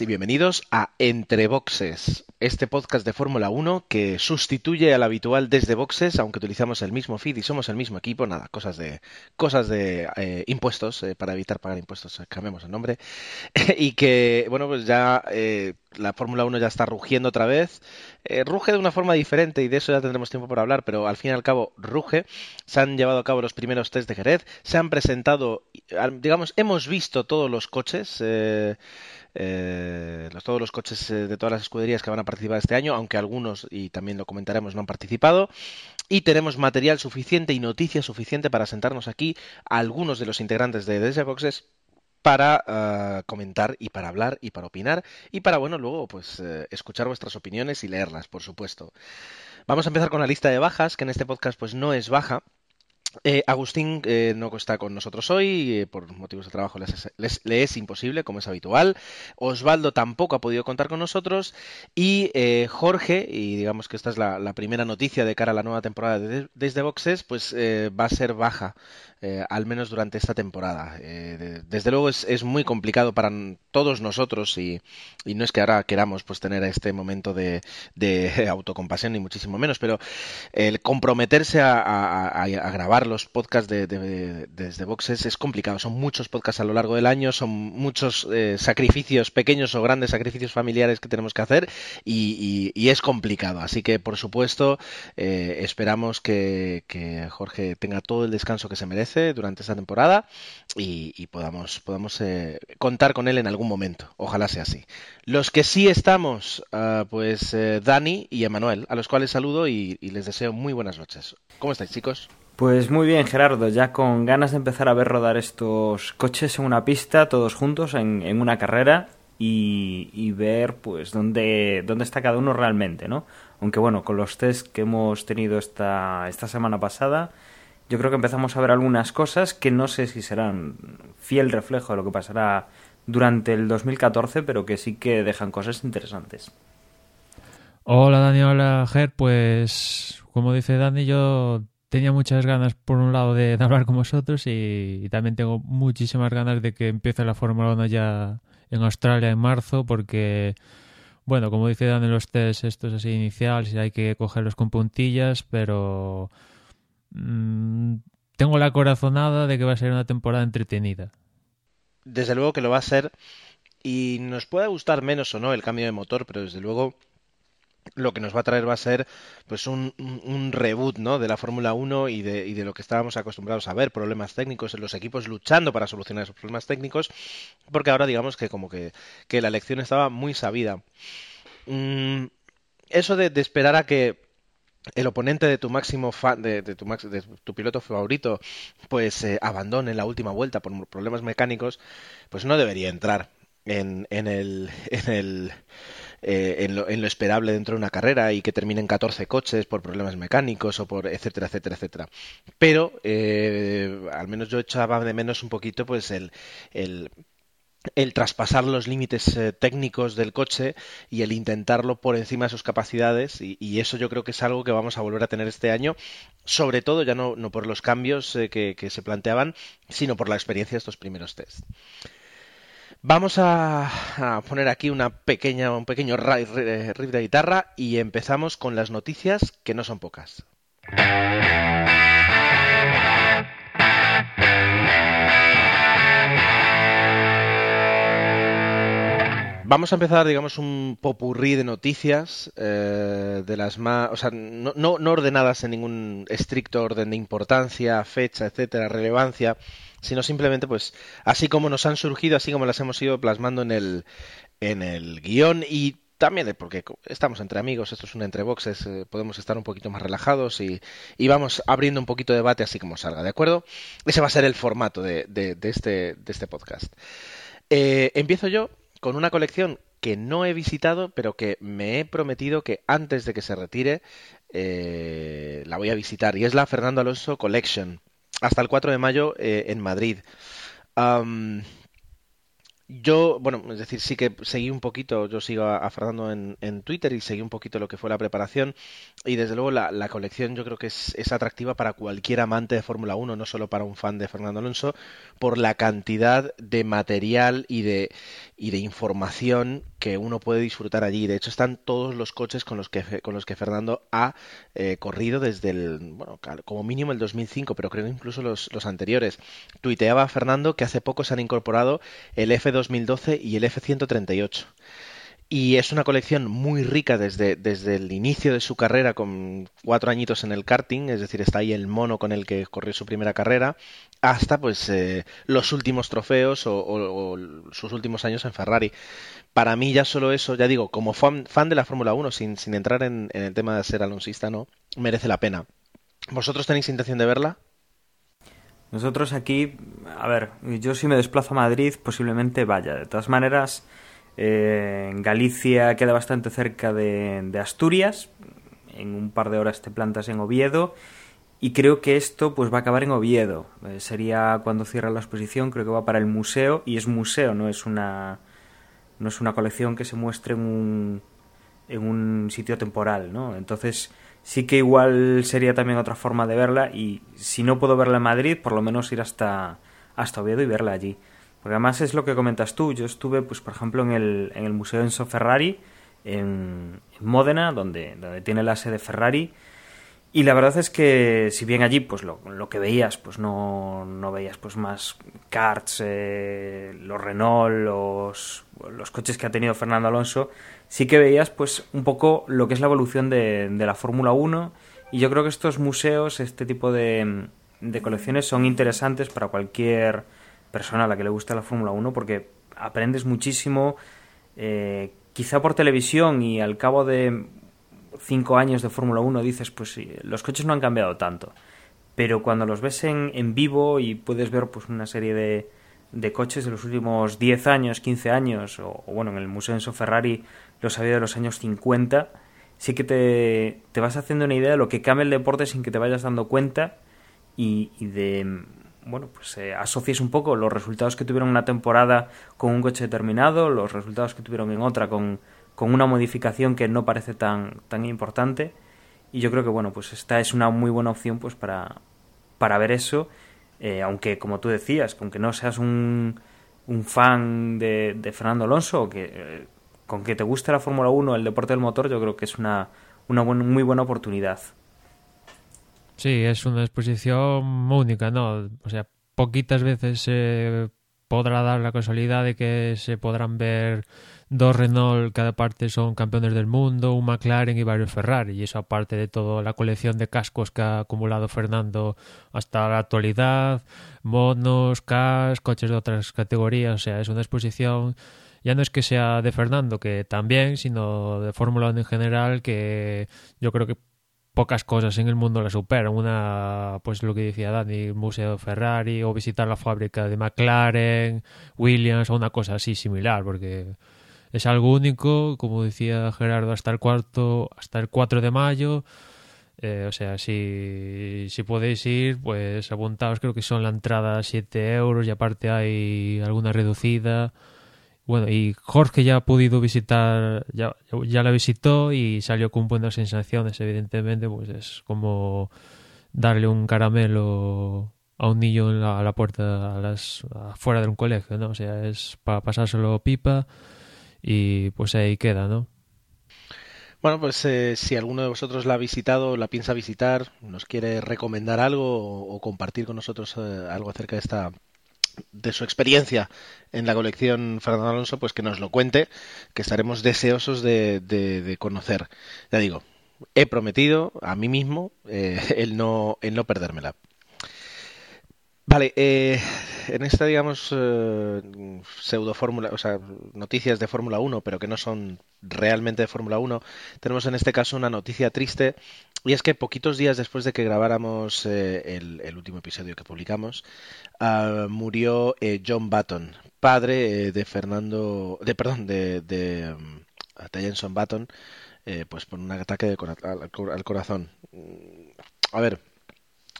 y bienvenidos a Entre Boxes, este podcast de Fórmula 1 que sustituye al habitual desde Boxes, aunque utilizamos el mismo feed y somos el mismo equipo, nada, cosas de cosas de eh, impuestos, eh, para evitar pagar impuestos, eh, cambiemos el nombre, y que, bueno, pues ya la Fórmula 1 ya está rugiendo otra vez, ruge de una forma diferente y de eso ya tendremos tiempo para hablar, pero al fin y al cabo ruge, se han llevado a cabo los primeros test de Jerez, se han presentado, digamos, hemos visto todos los coches, eh, todos los coches eh, de todas las escuderías que van a participar este año, aunque algunos, y también lo comentaremos, no han participado. Y tenemos material suficiente y noticias suficiente para sentarnos aquí algunos de los integrantes de DS Boxes para eh, comentar y para hablar y para opinar y para, bueno, luego pues eh, escuchar vuestras opiniones y leerlas, por supuesto. Vamos a empezar con la lista de bajas, que en este podcast pues no es baja, eh, Agustín eh, no está con nosotros hoy, eh, por motivos de trabajo le es imposible, como es habitual. Osvaldo tampoco ha podido contar con nosotros. Y Jorge, y digamos que esta es la, primera noticia de cara a la nueva temporada de, desde Boxes, pues va a ser baja, al menos durante esta temporada. desde luego es, muy complicado para todos nosotros y, no es que ahora queramos pues tener este momento de, autocompasión, ni muchísimo menos, pero el comprometerse a grabar los podcasts de, desde Boxes es complicado. Son muchos podcasts a lo largo del año, son muchos eh, sacrificios, pequeños o grandes sacrificios familiares que tenemos que hacer y, es complicado. Así que, por supuesto, eh, esperamos que, Jorge tenga todo el descanso que se merece durante esta temporada y, podamos, podamos eh, contar con él en algún momento. Ojalá sea así. Los que sí estamos, ah, pues Dani y Emanuel, a los cuales saludo y les deseo muy buenas noches. ¿Cómo estáis, chicos? Pues muy bien, Gerardo, ya con ganas de empezar a ver rodar estos coches en una pista, todos juntos, en, en una carrera, y, ver pues dónde, dónde está cada uno realmente, ¿no? Aunque bueno, con los test que hemos tenido esta, esta semana pasada, yo creo que empezamos a ver algunas cosas que no sé si serán fiel reflejo de lo que pasará durante el 2014, pero que sí que dejan cosas interesantes. Hola Dani, hola Ger, pues como dice Dani, yo tenía muchas ganas, por un lado, de, hablar con vosotros y, también tengo muchísimas ganas de que empiece la Fórmula 1 ya en Australia en marzo, porque, bueno, como dice Dan en los test estos así iniciales, hay que cogerlos con puntillas, pero mm, tengo la corazonada de que va a ser una temporada entretenida. Desde luego que lo va a ser y nos puede gustar menos o no el cambio de motor, pero desde luego lo que nos va a traer va a ser pues un, un reboot ¿no? de la Fórmula 1 y de, y de, lo que estábamos acostumbrados a ver, problemas técnicos, los equipos luchando para solucionar esos problemas técnicos, porque ahora digamos que como que, la lección estaba muy sabida. Mm, eso de, esperar a que el oponente de tu máximo fan, de, tu, de tu piloto favorito, pues eh, abandone la última vuelta por problemas mecánicos, pues no debería entrar en, en el, en el eh, en, lo, esperable dentro de una carrera y que terminen 14 coches por problemas mecánicos o por etcétera, etcétera, etcétera. Pero eh, al menos yo echaba de menos un poquito pues el, el traspasar los límites eh, técnicos del coche y el intentarlo por encima de sus capacidades y, eso yo creo que es algo que vamos a volver a tener este año sobre todo ya no, no por los cambios que, que, se planteaban sino por la experiencia de estos primeros test Vamos a, poner aquí una pequeña, un pequeño riff de guitarra y empezamos con las noticias que no son pocas. Vamos a empezar, digamos, un popurrí de noticias, eh, de las más, o sea, no, no, ordenadas en ningún estricto orden de importancia, fecha, etcétera, relevancia, sino simplemente pues así como nos han surgido, así como las hemos ido plasmando en el, en el guion y también porque estamos entre amigos, esto es un entre boxes, eh, podemos estar un poquito más relajados y, y, vamos abriendo un poquito de debate así como salga, ¿de acuerdo? Ese va a ser el formato de, de, este, de este podcast. Eh, empiezo yo con una colección que no he visitado, pero que me he prometido que antes de que se retire eh, la voy a visitar, y es la Fernando Alonso Collection. Hasta el 4 de mayo en Madrid. Yo, bueno, es decir, sí que seguí un poquito, yo sigo a, Fernando en, en, Twitter y seguí un poquito lo que fue la preparación y desde luego la, la colección yo creo que es, es, atractiva para cualquier amante de Fórmula 1, no solo para un fan de Fernando Alonso, por la cantidad de material y de, y de información que uno puede disfrutar allí. De hecho, están todos los coches con los que, con los que Fernando ha eh, corrido desde el, bueno, como mínimo el 2005, pero creo incluso los, los anteriores. Tuiteaba Fernando que hace poco se han incorporado el F2012 y el F138. Y es una colección muy rica desde, desde el inicio de su carrera, con cuatro añitos en el karting, es decir, está ahí el mono con el que corrió su primera carrera, hasta pues eh, los últimos trofeos o, sus últimos años en Ferrari. Para mí ya solo eso, ya digo, como fan, fan de la Fórmula 1, sin, sin entrar en, en, el tema de ser alonsista, no, merece la pena. ¿Vosotros tenéis intención de verla? Nosotros aquí, a ver, yo si me desplazo a Madrid posiblemente vaya. De todas maneras, eh, Galicia queda bastante cerca de, Asturias. En un par de horas te plantas en Oviedo. Y creo que esto pues va a acabar en Oviedo. Eh, sería cuando cierra la exposición, creo que va para el museo. Y es museo, no es una, no es una colección que se muestre en un, en un sitio temporal, ¿no? Entonces sí que igual sería también otra forma de verla. Y si no puedo verla en Madrid, por lo menos ir hasta, hasta Oviedo y verla allí. Porque además es lo que comentas tú. Yo estuve, pues por ejemplo, en el, en el Museo Enzo Ferrari, en, Módena, donde, donde tiene la sede Ferrari. Y la verdad es que si bien allí pues lo, lo que veías pues no, no, veías pues más karts, eh, los Renault, los, los coches que ha tenido Fernando Alonso, sí que veías pues un poco lo que es la evolución de, la Fórmula 1 y yo creo que estos museos, este tipo de, de colecciones son interesantes para cualquier persona a la que le gusta la Fórmula 1 porque aprendes muchísimo, eh, quizá por televisión y al cabo de cinco años de Fórmula 1 dices, pues sí, los coches no han cambiado tanto. Pero cuando los ves en, en vivo y puedes ver pues una serie de, de coches de los últimos 10 años, 15 años, o, bueno, en el Museo Enzo Ferrari los había de los años 50, sí que te, te, vas haciendo una idea de lo que cambia el deporte sin que te vayas dando cuenta y, y de bueno, pues eh, asocies un poco los resultados que tuvieron una temporada con un coche determinado, los resultados que tuvieron en otra con, con una modificación que no parece tan, tan importante. Y yo creo que, bueno, pues esta es una muy buena opción pues para, para ver eso, eh, aunque, como tú decías, aunque no seas un, un fan de, de Fernando Alonso, que, eh, con que te guste la Fórmula 1, el deporte del motor, yo creo que es una, una muy buena oportunidad. Sí, es una exposición única, ¿no? O sea, poquitas veces se podrá dar la casualidad de que se podrán ver dos Renault, cada parte son campeones del mundo, un McLaren y varios Ferrari. Y eso aparte de toda la colección de cascos que ha acumulado Fernando hasta la actualidad, monos, cas, coches de otras categorías. O sea, es una exposición ya no es que sea de Fernando, que también, sino de Fórmula 1 en general, que yo creo que pocas cosas en el mundo la superan. Una, pues lo que decía Dani, Museo Ferrari o visitar la fábrica de McLaren, Williams o una cosa así similar, porque es algo único, como decía Gerardo, hasta el cuarto, hasta el 4 de mayo. Eh, o sea, si, si podéis ir, pues apuntaos, creo que son la entrada 7 euros y aparte hay alguna reducida. Bueno, y Jorge ya ha podido visitar, ya, ya la visitó y salió con buenas sensaciones, evidentemente, pues es como darle un caramelo a un niño a la puerta, a las, afuera de un colegio, ¿no? O sea, es para pasárselo pipa y pues ahí queda, ¿no? Bueno, pues eh, si alguno de vosotros la ha visitado, la piensa visitar, nos quiere recomendar algo o, compartir con nosotros eh, algo acerca de esta de su experiencia en la colección Fernando Alonso, pues que nos lo cuente, que estaremos deseosos de, de, conocer. Ya digo, he prometido a mí mismo eh, el, no, el no perdérmela. Vale, eh, en esta, digamos, eh, pseudo fórmula, o sea, noticias de Fórmula 1, pero que no son realmente de Fórmula 1, tenemos en este caso una noticia triste, y es que poquitos días después de que grabáramos eh, el, último episodio que publicamos, ah, murió eh, John Button, padre de Fernando, de perdón, de, de um, Jenson Button, pues por un ataque de, al, al corazón. A ver,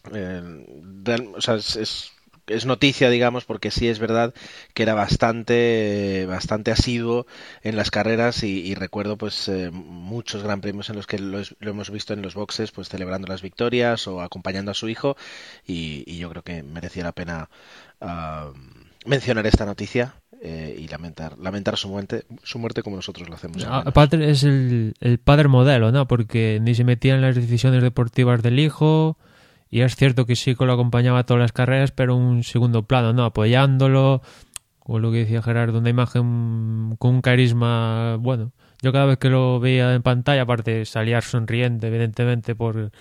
o sea, es es noticia, digamos, porque sí es verdad que era bastante, bastante asiduo en las carreras y, recuerdo pues eh, muchos gran premios en los que lo, hemos visto en los boxes, pues celebrando las victorias o acompañando a su hijo y, yo creo que merecía la pena ah, mencionar esta noticia eh, y lamentar lamentar su muerte su muerte como nosotros lo hacemos. Aparte es el, el padre modelo, ¿no? Porque ni se metía en las decisiones deportivas del hijo y es cierto que que lo acompañaba a todas las carreras, pero un segundo plano, ¿no? Apoyándolo, o lo que decía Gerardo, una imagen con un carisma, bueno, yo cada vez que lo veía en pantalla, aparte salía sonriente, evidentemente, por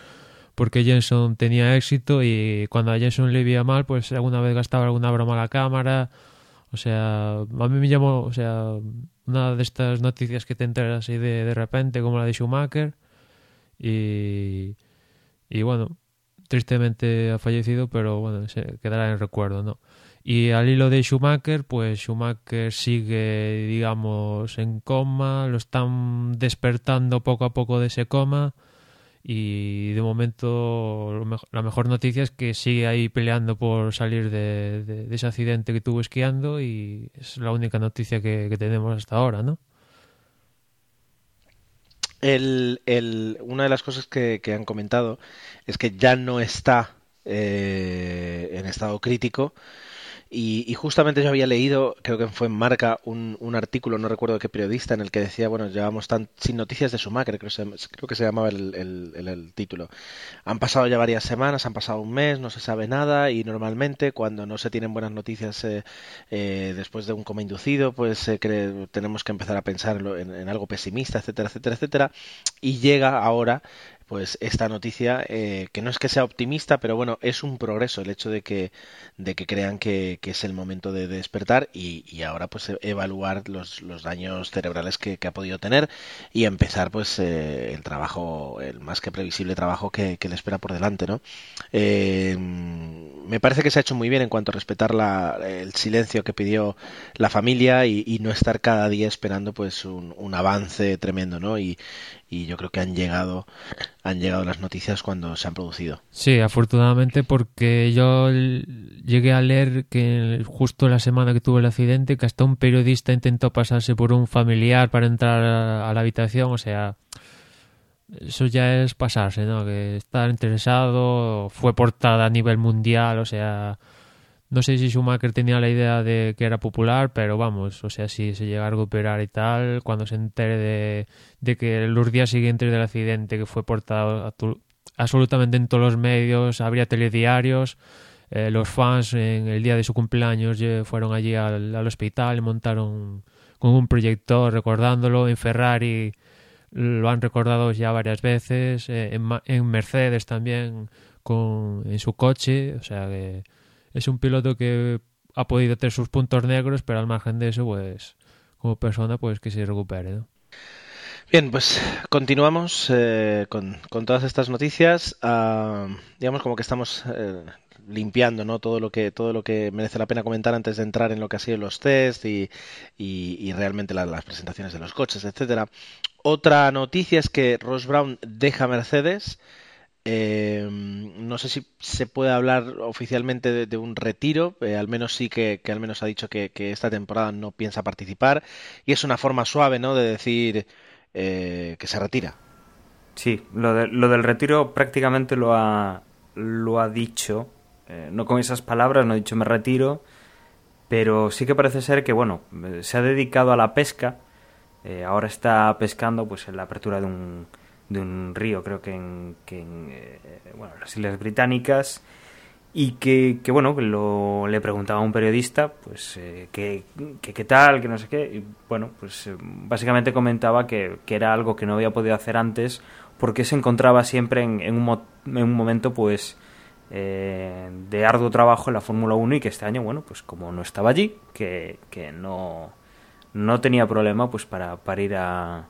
porque Jenson tenía éxito y cuando a Jenson le veía mal, pues alguna vez gastaba alguna broma a la cámara. O sea, a mí me llamó, o sea, una de estas noticias que te enteras así de, de repente, como la de Schumacher. Y, y bueno, tristemente ha fallecido, pero bueno, se quedará en recuerdo, ¿no? Y al hilo de Schumacher, pues Schumacher sigue, digamos, en coma, lo están despertando poco a poco de ese coma y de momento la mejor noticia es que sigue ahí peleando por salir de, ese accidente que tuvo esquiando y es la única noticia que tenemos hasta ahora, ¿no? El, el, una de las cosas que, han comentado es que ya no está eh, en estado crítico y, justamente yo había leído, creo que fue en Marca, un, un, artículo, no recuerdo qué periodista, en el que decía, bueno, llevamos tan, sin noticias de Schumacher, creo, creo que se llamaba el, el, título. Han pasado ya varias semanas, han pasado un mes, no se sabe nada y normalmente cuando no se tienen buenas noticias eh, eh, después de un coma inducido, pues eh, tenemos que empezar a pensar en, en algo pesimista, etcétera, etcétera, etcétera. Y llega ahora pues esta noticia, eh, que no es que sea optimista, pero bueno, es un progreso el hecho de que, de que crean que, es el momento de despertar y, ahora pues e, evaluar los, los daños cerebrales que, ha podido tener y empezar pues eh, el trabajo, el más que previsible trabajo que, le espera por delante, ¿no? Eh, me parece que se ha hecho muy bien en cuanto a respetar la, el silencio que pidió la familia y, no estar cada día esperando pues un, un avance tremendo, ¿no? Y, y yo creo que han llegado han llegado las noticias cuando se han producido. Sí, afortunadamente porque yo llegué a leer que justo la semana que tuve el accidente que hasta un periodista intentó pasarse por un familiar para entrar a la habitación, o sea, eso ya es pasarse, ¿no? Que estar interesado, fue portada a nivel mundial, o sea, no sé si Schumacher tenía la idea de que era popular, pero vamos, o sea, si se llega a recuperar y tal, cuando se entere de, que los días siguientes del accidente, que fue portado absolutamente en todos los medios, habría telediarios, eh, los fans en el día de su cumpleaños fueron allí al, hospital y montaron con un proyector recordándolo, en Ferrari lo han recordado ya varias veces, eh, en, en Mercedes también con, en su coche, o sea que es un piloto que ha podido tener sus puntos negros, pero al margen de eso, pues como persona, pues que se recupere. Bien, pues continuamos eh, con, todas estas noticias. Ah, digamos como que estamos eh, limpiando ¿no? todo lo que todo lo que merece la pena comentar antes de entrar en lo que ha sido los test y, y, realmente las presentaciones de los coches, etcétera. Otra noticia es que Ross Brown deja Mercedes. Eh, no sé si se puede hablar oficialmente de, un retiro, eh, al menos sí que, al menos ha dicho que, esta temporada no piensa participar y es una forma suave, ¿no? De decir eh, que se retira. Sí, lo, lo, del retiro prácticamente lo ha, lo ha dicho, eh, no con esas palabras, no ha dicho me retiro, pero sí que parece ser que, bueno, se ha dedicado a la pesca, ahora está pescando pues en la apertura de un de un río, creo que en, que en eh, bueno, las Islas Británicas, y que, que bueno, lo, le preguntaba a un periodista, pues, eh, que, qué tal, que no sé qué, y bueno, pues eh, básicamente comentaba que, que, era algo que no había podido hacer antes porque se encontraba siempre en, en, un, en un, momento, pues, de arduo trabajo en la Fórmula 1 y que este año, bueno, pues como no estaba allí, que, que no, no tenía problema, pues, para, para ir a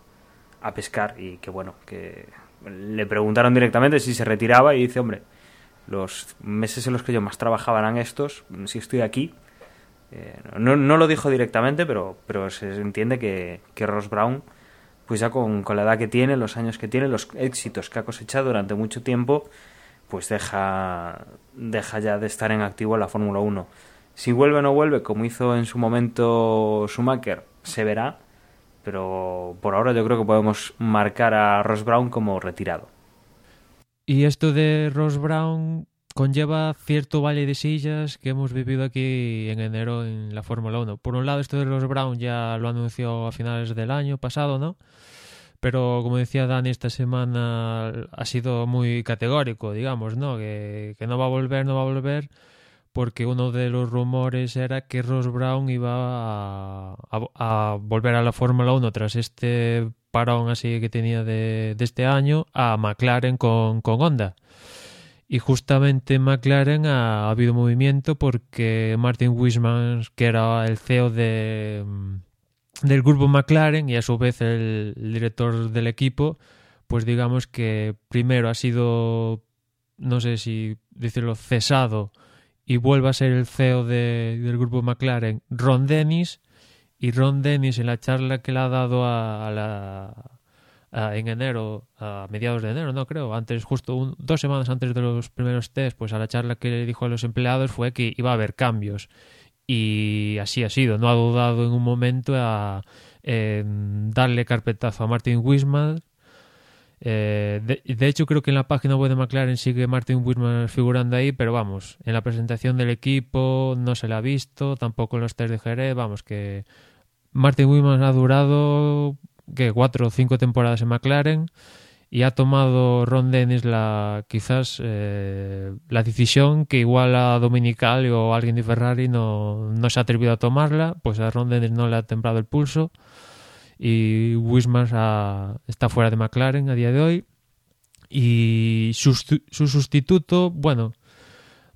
a pescar y que bueno, que le preguntaron directamente si se retiraba y dice, hombre, los meses en los que yo más trabajaba eran estos, si estoy aquí. Eh, no, no, lo dijo directamente, pero, pero se entiende que, que Ross Brown, pues ya con, con, la edad que tiene, los años que tiene, los éxitos que ha cosechado durante mucho tiempo, pues deja, deja ya de estar en activo en la Fórmula 1. Si vuelve o no vuelve, como hizo en su momento Schumacher, se verá, pero por ahora yo creo que podemos marcar a Ross Brown como retirado. Y esto de Ross Brown conlleva cierto valle de sillas que hemos vivido aquí en enero en la Fórmula 1. Por un lado, esto de Ross Brown ya lo anunció a finales del año pasado, ¿no? Pero como decía Dani, esta semana ha sido muy categórico, digamos, ¿no? Que, que no va a volver, no va a volver porque uno de los rumores era que Ross Brown iba a, volver a la Fórmula 1 tras este parón así que tenía de, este año a McLaren con, con Honda. Y justamente en McLaren ha, habido movimiento porque Martin Wisman, que era el CEO de, del grupo McLaren y a su vez el director del equipo, pues digamos que primero ha sido, no sé si decirlo, cesado y vuelve a ser el CEO del grupo McLaren Ron Dennis y Ron Dennis en la charla que le ha dado a, la en enero a mediados de enero no creo antes justo dos semanas antes de los primeros test pues a la charla que le dijo a los empleados fue que iba a haber cambios. Y así ha sido no ha dudado en un momento a darle carpetazo a Martin Wisman eh, de, hecho, creo que en la página web de McLaren sigue Martin Wisman figurando ahí, pero vamos, en la presentación del equipo no se le ha visto, tampoco en los test de Jerez, vamos, que Martin Wisman ha durado que cuatro o cinco temporadas en McLaren y ha tomado Ron Dennis la quizás eh, la decisión que igual a Dominical o alguien de Ferrari no, no se ha atrevido a tomarla, pues a Ron Dennis no le ha temblado el pulso y Wisman está fuera de McLaren a día de hoy. Y su, sustituto, bueno,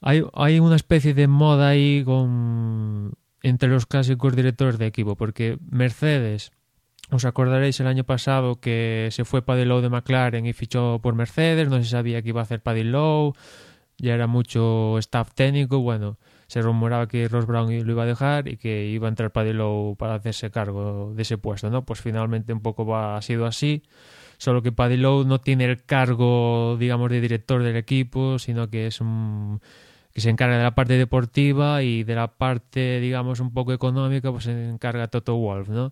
hay, hay, una especie de moda ahí con, entre los clásicos directores de equipo, porque Mercedes, os acordaréis el año pasado que se fue Paddy Lowe de McLaren y fichó por Mercedes, no se sabía que iba a hacer Paddy Lowe, ya era mucho staff técnico, bueno, se rumoraba que Ross Brown lo iba a dejar y que iba a entrar Paddy Lowe para hacerse cargo de ese puesto, ¿no? Pues finalmente un poco va, ha sido así, solo que Paddy Lowe no tiene el cargo, digamos, de director del equipo, sino que es un que se encarga de la parte deportiva y de la parte, digamos, un poco económica, pues se encarga Toto Wolf, ¿no?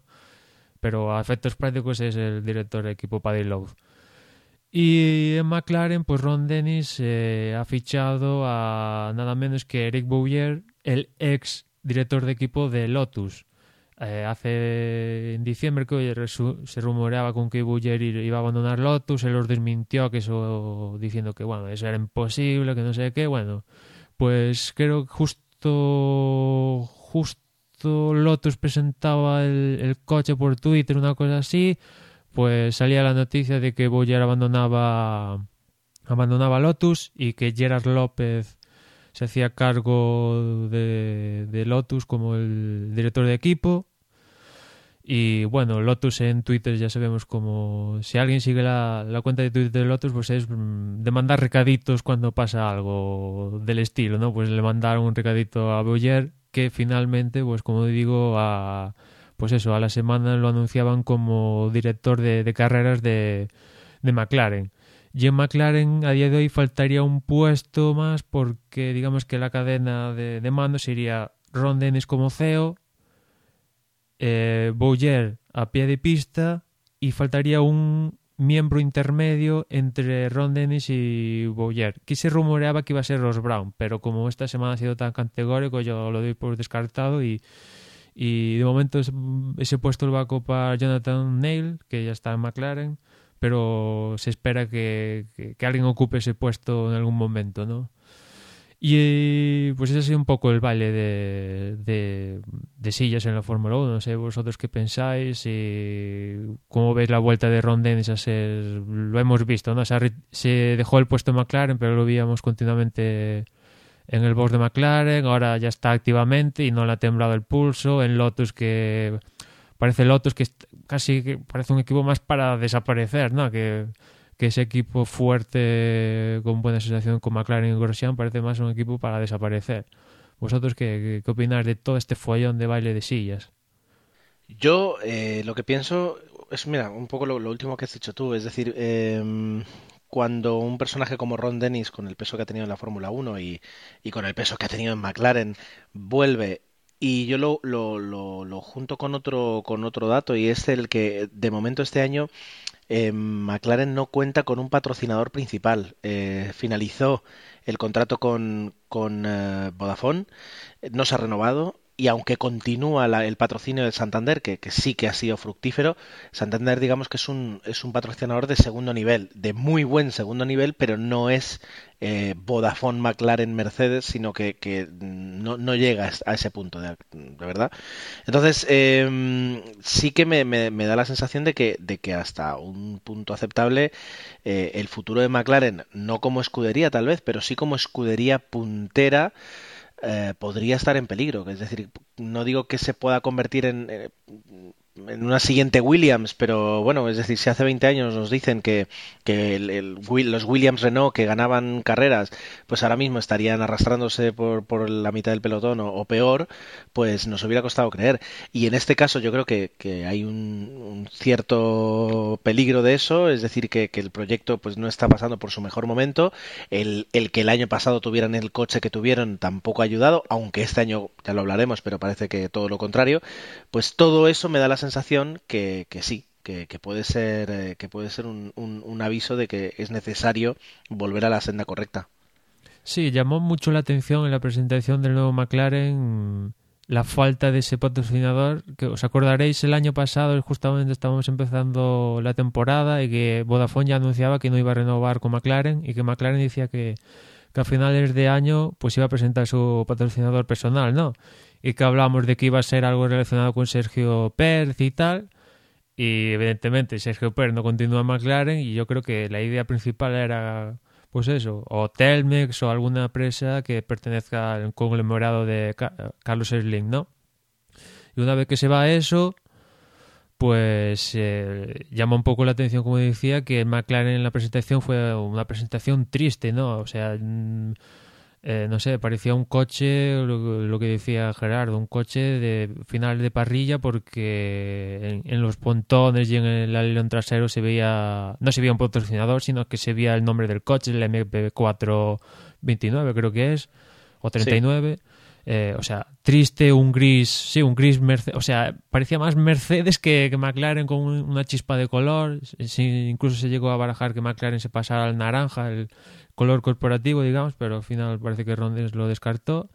Pero a efectos prácticos es el director del equipo Paddy Lowe. Y en McLaren, pues Ron Dennis eh, ha fichado a nada menos que Eric Bouyer, el ex director de equipo de Lotus. Eh, hace en diciembre que se rumoreaba con que Bouyer iba a abandonar Lotus, él los desmintió que eso diciendo que bueno, eso era imposible, que no sé qué, bueno, pues creo que justo justo Lotus presentaba el coche por Twitter, una cosa así, pues salía la noticia de que Boyer abandonaba abandonaba Lotus y que Gerard López se hacía cargo de, Lotus como el director de equipo y bueno, Lotus en Twitter ya sabemos como si alguien sigue la, la, cuenta de Twitter de Lotus, pues es mm, de mandar recaditos cuando pasa algo del estilo, ¿no? Pues le mandaron un recadito a Boyer que finalmente, pues como digo, a, pues eso, a la semana lo anunciaban como director de, carreras de, McLaren. Y en McLaren a día de hoy faltaría un puesto más porque digamos que la cadena de, de mando sería Ron Dennis como CEO, eh, a pie de pista y faltaría un miembro intermedio entre Ron Dennis y Bowyer. Que se rumoreaba que iba a ser Ross Brown, pero como esta semana ha sido tan categórico yo lo doy por descartado y y de momento ese puesto lo va a ocupar Jonathan Neil, que ya está en McLaren, pero se espera que, que, alguien ocupe ese puesto en algún momento, ¿no? Y pues ese ha sido un poco el baile de, de, de sillas en la Fórmula 1. No sé vosotros qué pensáis y cómo veis la vuelta de Ron Dennis a ser... Lo hemos visto, ¿no? Se dejó el puesto en McLaren, pero lo veíamos continuamente en el box de McLaren, ahora ya está activamente y no le ha temblado el pulso, en Lotus que parece Lotus que casi que parece un equipo más para desaparecer, ¿no? Que, ese equipo fuerte con buena sensación con McLaren y Grosjean parece más un equipo para desaparecer. ¿Vosotros qué, qué opináis de todo este follón de baile de sillas? Yo eh, lo que pienso es, mira, un poco lo, último que has dicho tú, es decir, eh, cuando un personaje como Ron Dennis, con el peso que ha tenido en la Fórmula 1 y, y con el peso que ha tenido en McLaren, vuelve y yo lo, lo, lo, lo, junto con otro, con otro dato y es el que de momento este año eh, McLaren no cuenta con un patrocinador principal. Eh, finalizó el contrato con, con eh, Vodafone, no se ha renovado y aunque continúa la, el patrocinio de Santander, que, sí que ha sido fructífero, Santander digamos que es un, es un patrocinador de segundo nivel, de muy buen segundo nivel, pero no es eh, Vodafone, McLaren, Mercedes, sino que, que no, no, llega a ese punto, de, de verdad. Entonces, eh, sí que me, me, me, da la sensación de que, de que hasta un punto aceptable eh, el futuro de McLaren, no como escudería tal vez, pero sí como escudería puntera, eh, podría estar en peligro. Es decir, no digo que se pueda convertir en, eh, en una siguiente Williams, pero bueno, es decir, si hace 20 años nos dicen que, que el, los Williams Renault que ganaban carreras, pues ahora mismo estarían arrastrándose por, por la mitad del pelotón o, o, peor, pues nos hubiera costado creer. Y en este caso yo creo que, que hay un, un, cierto peligro de eso, es decir, que, que, el proyecto pues no está pasando por su mejor momento, el, el que el año pasado tuvieran el coche que tuvieron tampoco ha ayudado, aunque este año ya lo hablaremos, pero parece que todo lo contrario, pues todo eso me da la sensación que, que sí, que, que, puede ser, eh, que puede ser un, un, aviso de que es necesario volver a la senda correcta. Sí, llamó mucho la atención en la presentación del nuevo McLaren la falta de ese patrocinador, que os acordaréis el año pasado justamente estábamos empezando la temporada y que Vodafone ya anunciaba que no iba a renovar con McLaren y que McLaren decía que, que a finales de año pues iba a presentar su patrocinador personal, ¿no? Y que hablamos de que iba a ser algo relacionado con Sergio Pérez y tal. Y evidentemente Sergio Pérez no continúa en McLaren y yo creo que la idea principal era, pues eso, o Telmex o alguna empresa que pertenezca al conglomerado de Carlos Slim, ¿no? Y una vez que se va a eso, pues eh, llama un poco la atención, como decía, que McLaren en la presentación fue una presentación triste, ¿no? O sea, eh, no sé, parecía un coche, lo, lo, que decía Gerardo, un coche de final de parrilla porque en, en los pontones y en el alerón trasero se veía, no se veía un patrocinador, sino que se veía el nombre del coche, el MP429 creo que es, o 39. Sí. Eh, o sea, triste, un gris, sí, un gris, Mercedes, o sea, parecía más Mercedes que, que McLaren con una chispa de color, sí, incluso se llegó a barajar que McLaren se pasara al naranja, el, color corporativo, digamos, pero al final parece que Rondes lo descartó.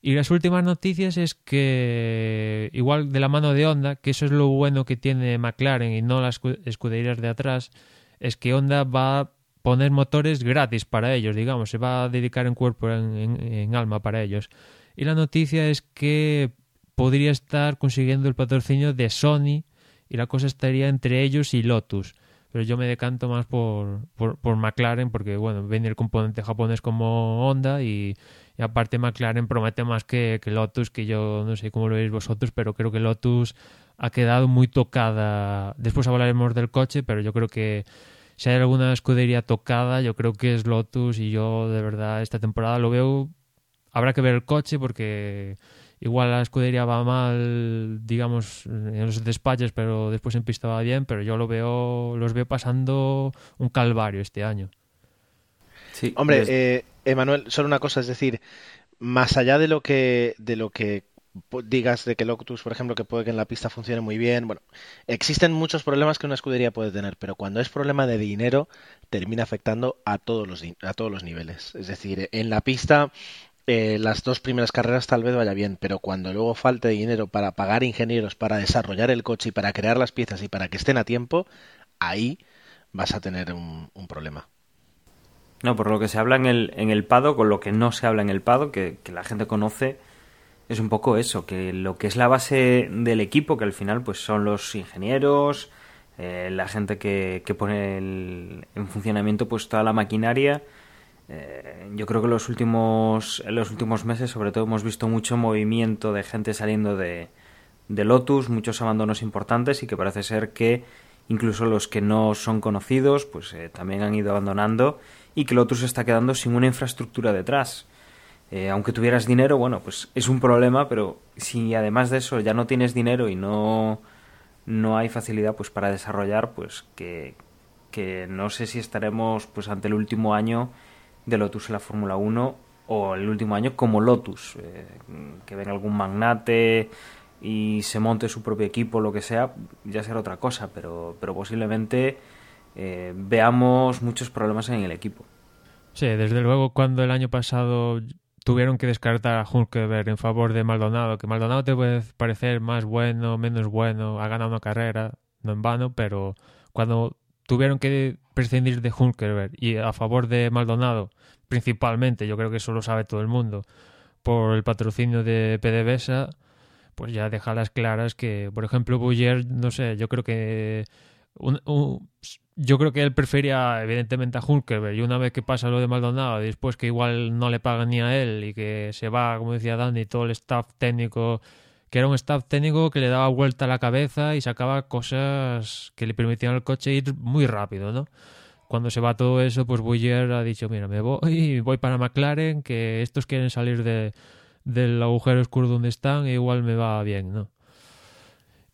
Y las últimas noticias es que, igual de la mano de Honda, que eso es lo bueno que tiene McLaren y no las escuderías de atrás, es que Honda va a poner motores gratis para ellos, digamos, se va a dedicar en cuerpo, en alma para ellos. Y la noticia es que podría estar consiguiendo el patrocinio de Sony y la cosa estaría entre ellos y Lotus pero yo me decanto más por, por, McLaren porque, bueno, viene el componente japonés como Honda y, y, aparte McLaren promete más que, que Lotus, que yo no sé cómo lo veis vosotros, pero creo que Lotus ha quedado muy tocada. Después hablaremos del coche, pero yo creo que si hay alguna escudería tocada, yo creo que es Lotus y yo de verdad esta temporada lo veo. Habrá que ver el coche porque igual la escudería va mal, digamos, en los despachos, pero después en pista va bien, pero yo lo veo, los veo pasando un calvario este año. Sí, Hombre, eh, Emanuel, solo una cosa, es decir, más allá de lo que, de lo que digas de que Lotus, por ejemplo, que puede que en la pista funcione muy bien. Bueno, existen muchos problemas que una escudería puede tener, pero cuando es problema de dinero, termina afectando a todos los, a todos los niveles. Es decir, en la pista eh, las dos primeras carreras tal vez vaya bien, pero cuando luego falte dinero para pagar ingenieros, para desarrollar el coche y para crear las piezas y para que estén a tiempo, ahí vas a tener un, problema. No, por lo que se habla en el, en el Pado, con lo que no se habla en el Pado, que, que, la gente conoce, es un poco eso, que lo que es la base del equipo, que al final pues son los ingenieros, eh, la gente que, que pone el, en funcionamiento pues toda la maquinaria, eh, yo creo que los últimos, en los últimos meses, sobre todo, hemos visto mucho movimiento de gente saliendo de, Lotus, muchos abandonos importantes y que parece ser que incluso los que no son conocidos, pues eh, también han ido abandonando y que Lotus está quedando sin una infraestructura detrás. Eh, aunque tuvieras dinero, bueno, pues es un problema, pero si además de eso ya no tienes dinero y no, no hay facilidad pues para desarrollar, pues que, que no sé si estaremos pues ante el último año de Lotus en la Fórmula 1 o el último año como Lotus, eh, que venga algún magnate y se monte su propio equipo, lo que sea, ya será otra cosa, pero, pero posiblemente eh, veamos muchos problemas en el equipo. Sí, desde luego cuando el año pasado tuvieron que descartar a Hulkeberg en favor de Maldonado, que Maldonado te puede parecer más bueno, menos bueno, ha ganado una carrera, no en vano, pero cuando tuvieron que prescindir de Hulkeberg y a favor de Maldonado, principalmente, yo creo que eso lo sabe todo el mundo, por el patrocinio de PDVSA, pues ya deja las claras que, por ejemplo, Buller, no sé, yo creo que yo creo que él prefería evidentemente a Hulkerberg y una vez que pasa lo de Maldonado después que igual no le pagan ni a él y que se va, como decía Danny, todo el staff técnico, que era un staff técnico que le daba vuelta a la cabeza y sacaba cosas que le permitían al coche ir muy rápido, ¿no? Cuando se va todo eso, pues Buyer ha dicho, mira, me voy, voy para McLaren, que estos quieren salir de, del agujero oscuro donde están e igual me va bien, ¿no?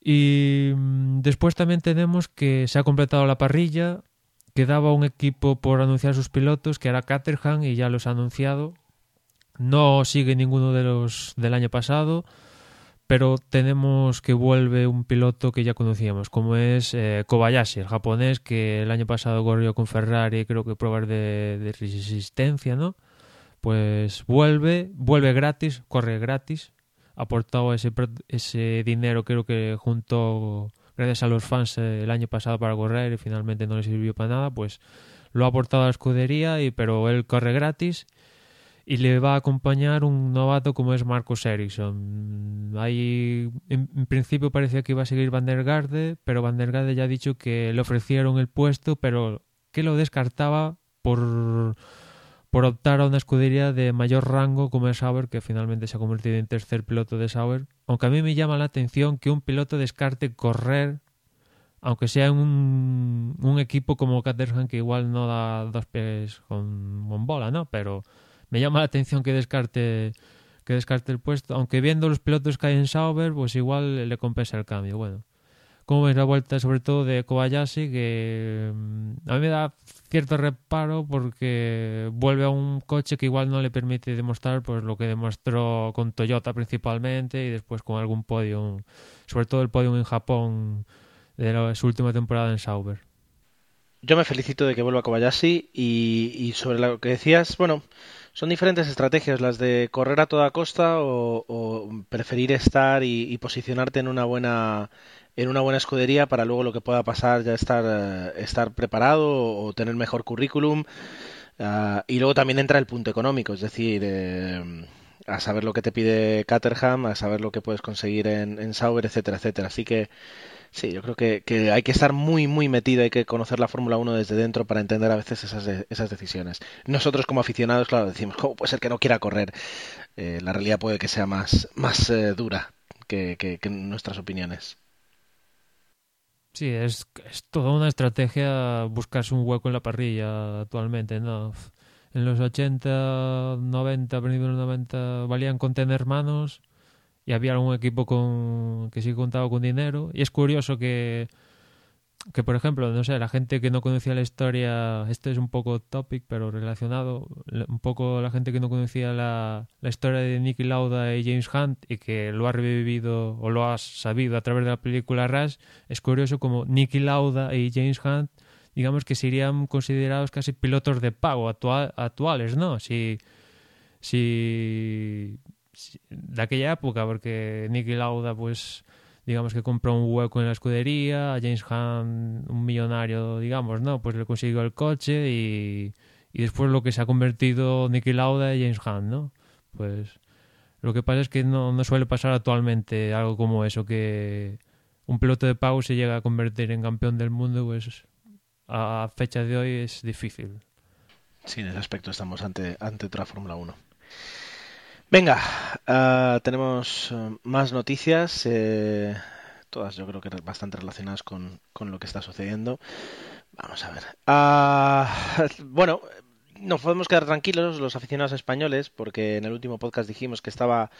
Y mm, después también tenemos que se ha completado la parrilla, quedaba un equipo por anunciar sus pilotos, que era Caterham, y ya los ha anunciado. No sigue ninguno de los del año pasado, pero tenemos que vuelve un piloto que ya conocíamos, como es eh, Kobayashi, el japonés que el año pasado corrió con Ferrari, creo que pruebas de, resistencia, ¿no? Pues vuelve, vuelve gratis, corre gratis, aportado ese, ese dinero, creo que junto, gracias a los fans eh, el año pasado para correr y finalmente no le sirvió para nada, pues lo ha aportado a la escudería, y, pero él corre gratis y le va a acompañar un novato como es Marcus Ericsson. Ahí, en, principio parecía que iba a seguir Van der Garde, pero Van der Garde ya ha dicho que le ofrecieron el puesto, pero que lo descartaba por por optar a una escudería de mayor rango como es Sauber, que finalmente se ha convertido en tercer piloto de Sauber. Aunque a mí me llama la atención que un piloto descarte correr, aunque sea un, un equipo como Caterham, que igual no da dos pies con, con, bola, ¿no? Pero me llama la atención que descarte que descarte el puesto, aunque viendo los pilotos que hay en Sauber, pues igual le compensa el cambio. Bueno, como ves la vuelta sobre todo de Kobayashi, que mm, a mí me da cierto reparo porque vuelve a un coche que igual no le permite demostrar pues lo que demostró con Toyota principalmente y después con algún podio, sobre todo el podio en Japón de su última temporada en Sauber. Yo me felicito de que vuelva Kobayashi y sobre lo que decías, bueno, son diferentes estrategias las de correr a toda costa o, preferir estar y, y posicionarte en una buena en una buena escudería para luego lo que pueda pasar ya estar, eh, estar preparado o, tener mejor currículum. Uh, y luego también entra el punto económico, es decir, eh, a saber lo que te pide Caterham, a saber lo que puedes conseguir en, en Sauber, etcétera, etcétera. Así que sí, yo creo que, hay que estar muy, muy metido, hay que conocer la Fórmula 1 desde dentro para entender a veces esas, de, esas decisiones. Nosotros como aficionados, claro, decimos, ¿cómo puede ser que no quiera correr? Eh, la realidad puede que sea más, más eh, dura que, que, que nuestras opiniones. Sí, es, es toda una estrategia buscarse un hueco en la parrilla actualmente, ¿no? En los 80, 90, principios de los 90 valían con tener manos y había un equipo con que sí contaba con dinero. Y es curioso que que por ejemplo, no sé, la gente que no conocía la historia, este es un poco topic, pero relacionado, un poco la gente que no conocía la, la historia de Nicky Lauda y James Hunt y que lo ha revivido o lo ha sabido a través de la película Rush, es curioso como Nicky Lauda y James Hunt, digamos que serían considerados casi pilotos de pago actual, actuales, ¿no? Si, si de aquella época, porque Nicky Lauda pues digamos que compró un hueco en la escudería, a James Hunt, un millonario, digamos, ¿no? Pues le consiguió el coche y, y después lo que se ha convertido Nicky Lauda y James Hunt, ¿no? Pues lo que pasa es que no, no suele pasar actualmente algo como eso, que un piloto de pago se llega a convertir en campeón del mundo, pues a fecha de hoy es difícil. Sí, en ese aspecto estamos ante, ante otra Fórmula 1. Venga, uh, tenemos uh, más noticias, eh, todas yo creo que bastante relacionadas con, con, lo que está sucediendo. Vamos a ver. Uh, bueno, nos podemos quedar tranquilos los aficionados españoles porque en el último podcast dijimos que estaba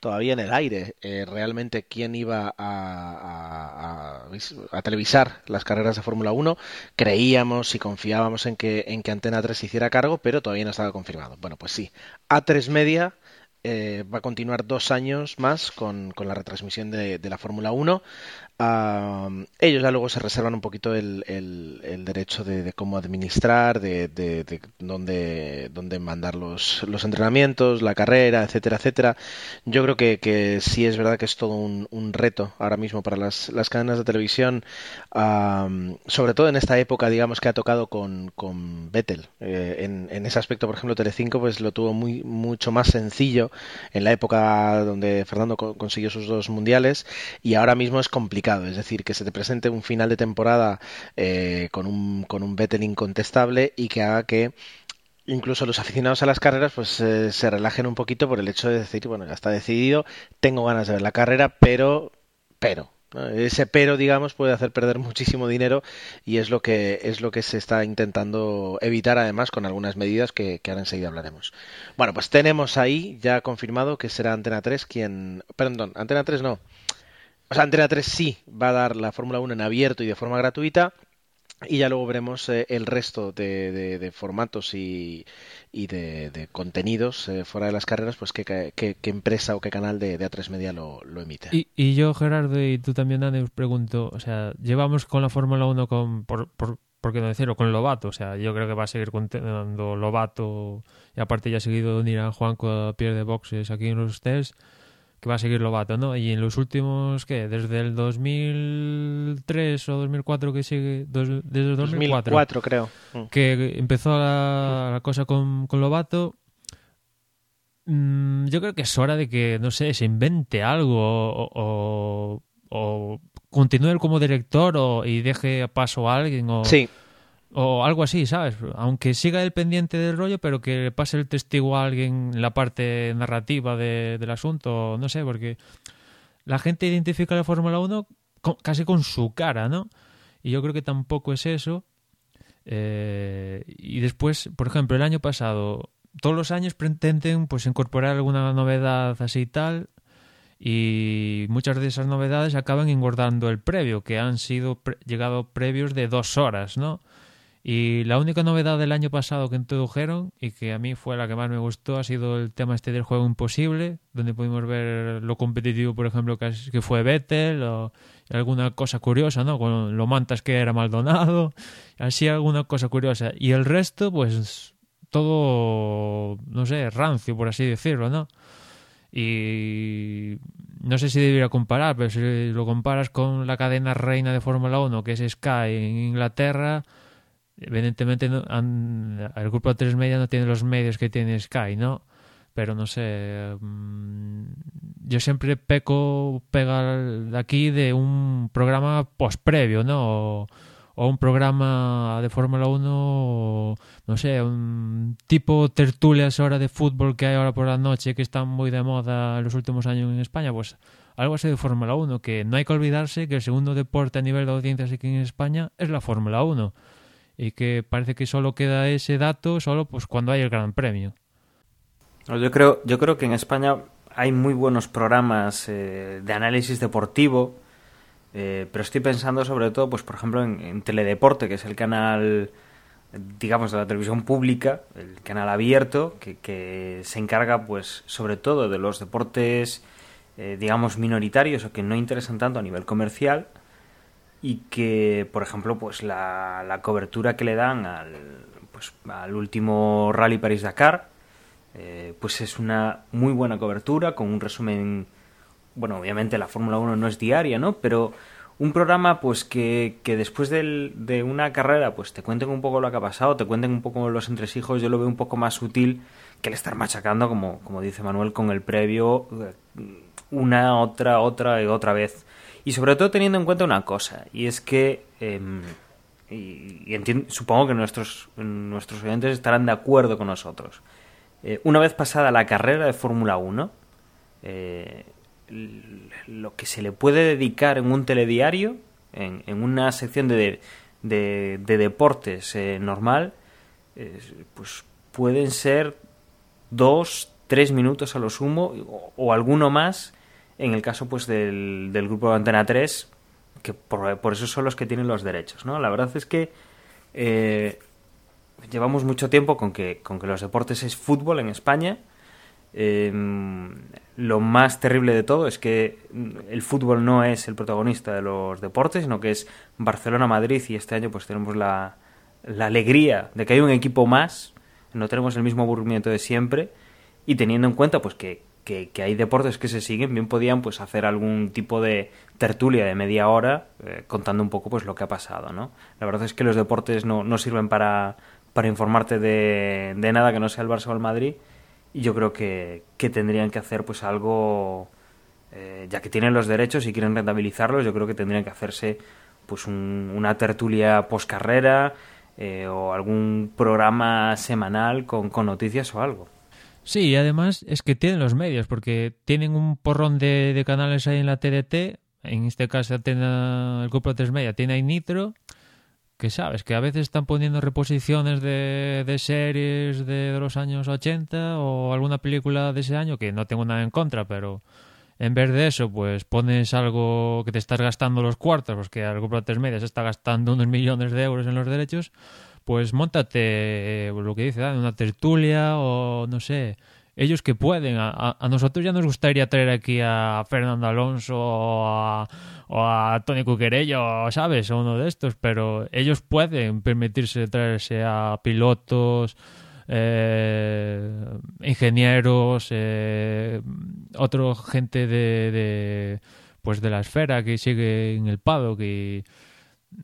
todavía en el aire eh, realmente quién iba a, a, televisar las carreras de Fórmula 1. Creíamos y confiábamos en que, en que Antena 3 hiciera cargo, pero todavía no estaba confirmado. Bueno, pues sí, A3 Media eh, va a continuar dos años más con, con la retransmisión de, de la Fórmula 1 ellos ya luego se reservan un poquito el, el, derecho de, cómo administrar, de, de, dónde, dónde, mandar los, los, entrenamientos, la carrera, etcétera, etcétera. Yo creo que, que sí es verdad que es todo un, reto ahora mismo para las, las cadenas de televisión, sobre todo en esta época, digamos, que ha tocado con, con Vettel. Eh, en, en, ese aspecto, por ejemplo, Telecinco pues lo tuvo muy mucho más sencillo en la época donde Fernando consiguió sus dos mundiales y ahora mismo es complicado es decir, que se te presente un final de temporada eh, con, un, con un Vettel incontestable y que haga que incluso los aficionados a las carreras pues eh, se relajen un poquito por el hecho de decir, bueno, ya está decidido, tengo ganas de ver la carrera, pero, pero, ese pero digamos puede hacer perder muchísimo dinero y es lo que es lo que se está intentando evitar además con algunas medidas que, que ahora enseguida hablaremos. Bueno pues tenemos ahí ya confirmado que será Antena 3 quien perdón Antena 3 no o sea, Antena 3 sí va a dar la Fórmula 1 en abierto y de forma gratuita. Y ya luego veremos eh, el resto de, formatos y, de, contenidos eh, fuera de las carreras, pues qué, empresa o qué canal de, A3 Media lo, emite. Y, yo, Gerardo, y tú también, Dani, os pregunto, o sea, llevamos con la Fórmula 1 con, por, por, qué no decirlo, con Lobato, o sea, yo creo que va a seguir contando Lobato, y aparte ya ha seguido Nira Juanco a pie de boxes aquí en los que va a seguir Lobato, ¿no? Y en los últimos, ¿qué? Desde el 2003 o 2004 que sigue, desde el 2004, 2004 creo. Mm. Que empezó la, cosa con, con Lobato. Mm, yo creo que es hora de que, no sé, se invente algo o, o, o continúe como director o, y deje paso a alguien o... Sí o algo así, ¿sabes? Aunque siga el pendiente del rollo, pero que pase el testigo a alguien en la parte narrativa del asunto, no sé, porque la gente identifica la Fórmula 1 casi con su cara, ¿no? Y yo creo que tampoco es eso. Eh, y después, por ejemplo, el año pasado, todos los años pretenden pues incorporar alguna novedad así y tal, y muchas de esas novedades acaban engordando el previo, que han sido llegado previos de dos horas, ¿no? Y la única novedad del año pasado que introdujeron y que a mí fue la que más me gustó ha sido el tema este del juego imposible, donde pudimos ver lo competitivo, por ejemplo, que, fue Vettel o alguna cosa curiosa, ¿no? Con lo mantas que era Maldonado, así alguna cosa curiosa. Y el resto, pues todo, no sé, rancio, por así decirlo, ¿no? Y no sé si debería comparar, pero si lo comparas con la cadena reina de Fórmula 1, que es Sky en Inglaterra, Evidentemente el grupo 3 Media no tiene los medios que tiene Sky, ¿no? Pero no sé, mm, yo siempre peco de aquí de un programa post previo, ¿no? O, un programa de Fórmula 1, no sé, un tipo tertulias ahora de fútbol que hay ahora por la noche que están muy de moda en los últimos años en España, pues algo así de Fórmula 1, que no hay que olvidarse que el segundo deporte a nivel de audiencias aquí en España es la Fórmula 1 y que parece que solo queda ese dato solo pues cuando hay el Gran Premio. Yo creo, yo creo que en España hay muy buenos programas eh, de análisis deportivo, eh, pero estoy pensando sobre todo, pues por ejemplo, en, Teledeporte, que es el canal, digamos, de la televisión pública, el canal abierto, que, se encarga, pues, sobre todo de los deportes, eh, digamos, minoritarios o que no interesan tanto a nivel comercial y que, por ejemplo, pues la, la cobertura que le dan al, pues, al último Rally París-Dakar, eh, pues es una muy buena cobertura con un resumen, bueno, obviamente la Fórmula 1 no es diaria, ¿no? Pero un programa pues que, que después del, de una carrera pues te cuenten un poco lo que ha pasado, te cuenten un poco los entresijos, yo lo veo un poco más útil que el estar machacando, como, como dice Manuel, con el previo eh, una, otra, otra y otra vez. Y sobre todo teniendo en cuenta una cosa, y es que, em, y, supongo que nuestros, nuestros oyentes estarán de acuerdo con nosotros. Eh, una vez pasada la carrera de Fórmula 1, eh, lo que se le puede dedicar en un telediario, en, en una sección de, de, de deportes eh, normal, pues pueden ser dos, tres minutos a lo sumo o, alguno más en el caso pues del, del grupo de Antena 3 que por, eso son los que tienen los derechos no la verdad es que eh, llevamos mucho tiempo con que, con que los deportes es fútbol en España. Eh, lo más terrible de todo es que el fútbol no es el protagonista de los deportes, sino que es Barcelona-Madrid y este año pues tenemos la, la alegría de que hay un equipo más, no tenemos el mismo aburrimiento de siempre y teniendo en cuenta pues que, que, hay deportes que se siguen, bien podían pues hacer algún tipo de tertulia de media hora eh, contando un poco pues lo que ha pasado, ¿no? La verdad es que los deportes no, no sirven para, para informarte de, de nada que no sea el Barça o el Madrid y yo creo que, que tendrían que hacer pues algo eh, ya que tienen los derechos y quieren rentabilizarlos yo creo que tendrían que hacerse pues una tertulia post carrera eh, o algún programa semanal con, con noticias o algo Sí, y además es que tienen los medios, porque tienen un porrón de, de canales ahí en la TDT. En este caso, tiene el grupo 3 Media tiene ahí Nitro, que sabes, que a veces están poniendo reposiciones de, de series de, los años 80 o alguna película de ese año, que no tengo nada en contra, pero en vez de eso, pues pones algo que te estás gastando los cuartos, porque al grupo 3 Media se está gastando unos millones de euros en los derechos, pues montate eh, lo que dice, una tertulia o no sé, ellos que pueden. A, nosotros ya nos gustaría traer aquí a Fernando Alonso o a, o Tony Cuquerello, ¿sabes? O uno de estos, pero ellos pueden permitirse traerse a pilotos, eh, ingenieros, eh, otro gente de, de, pues de la esfera que sigue en el paddock y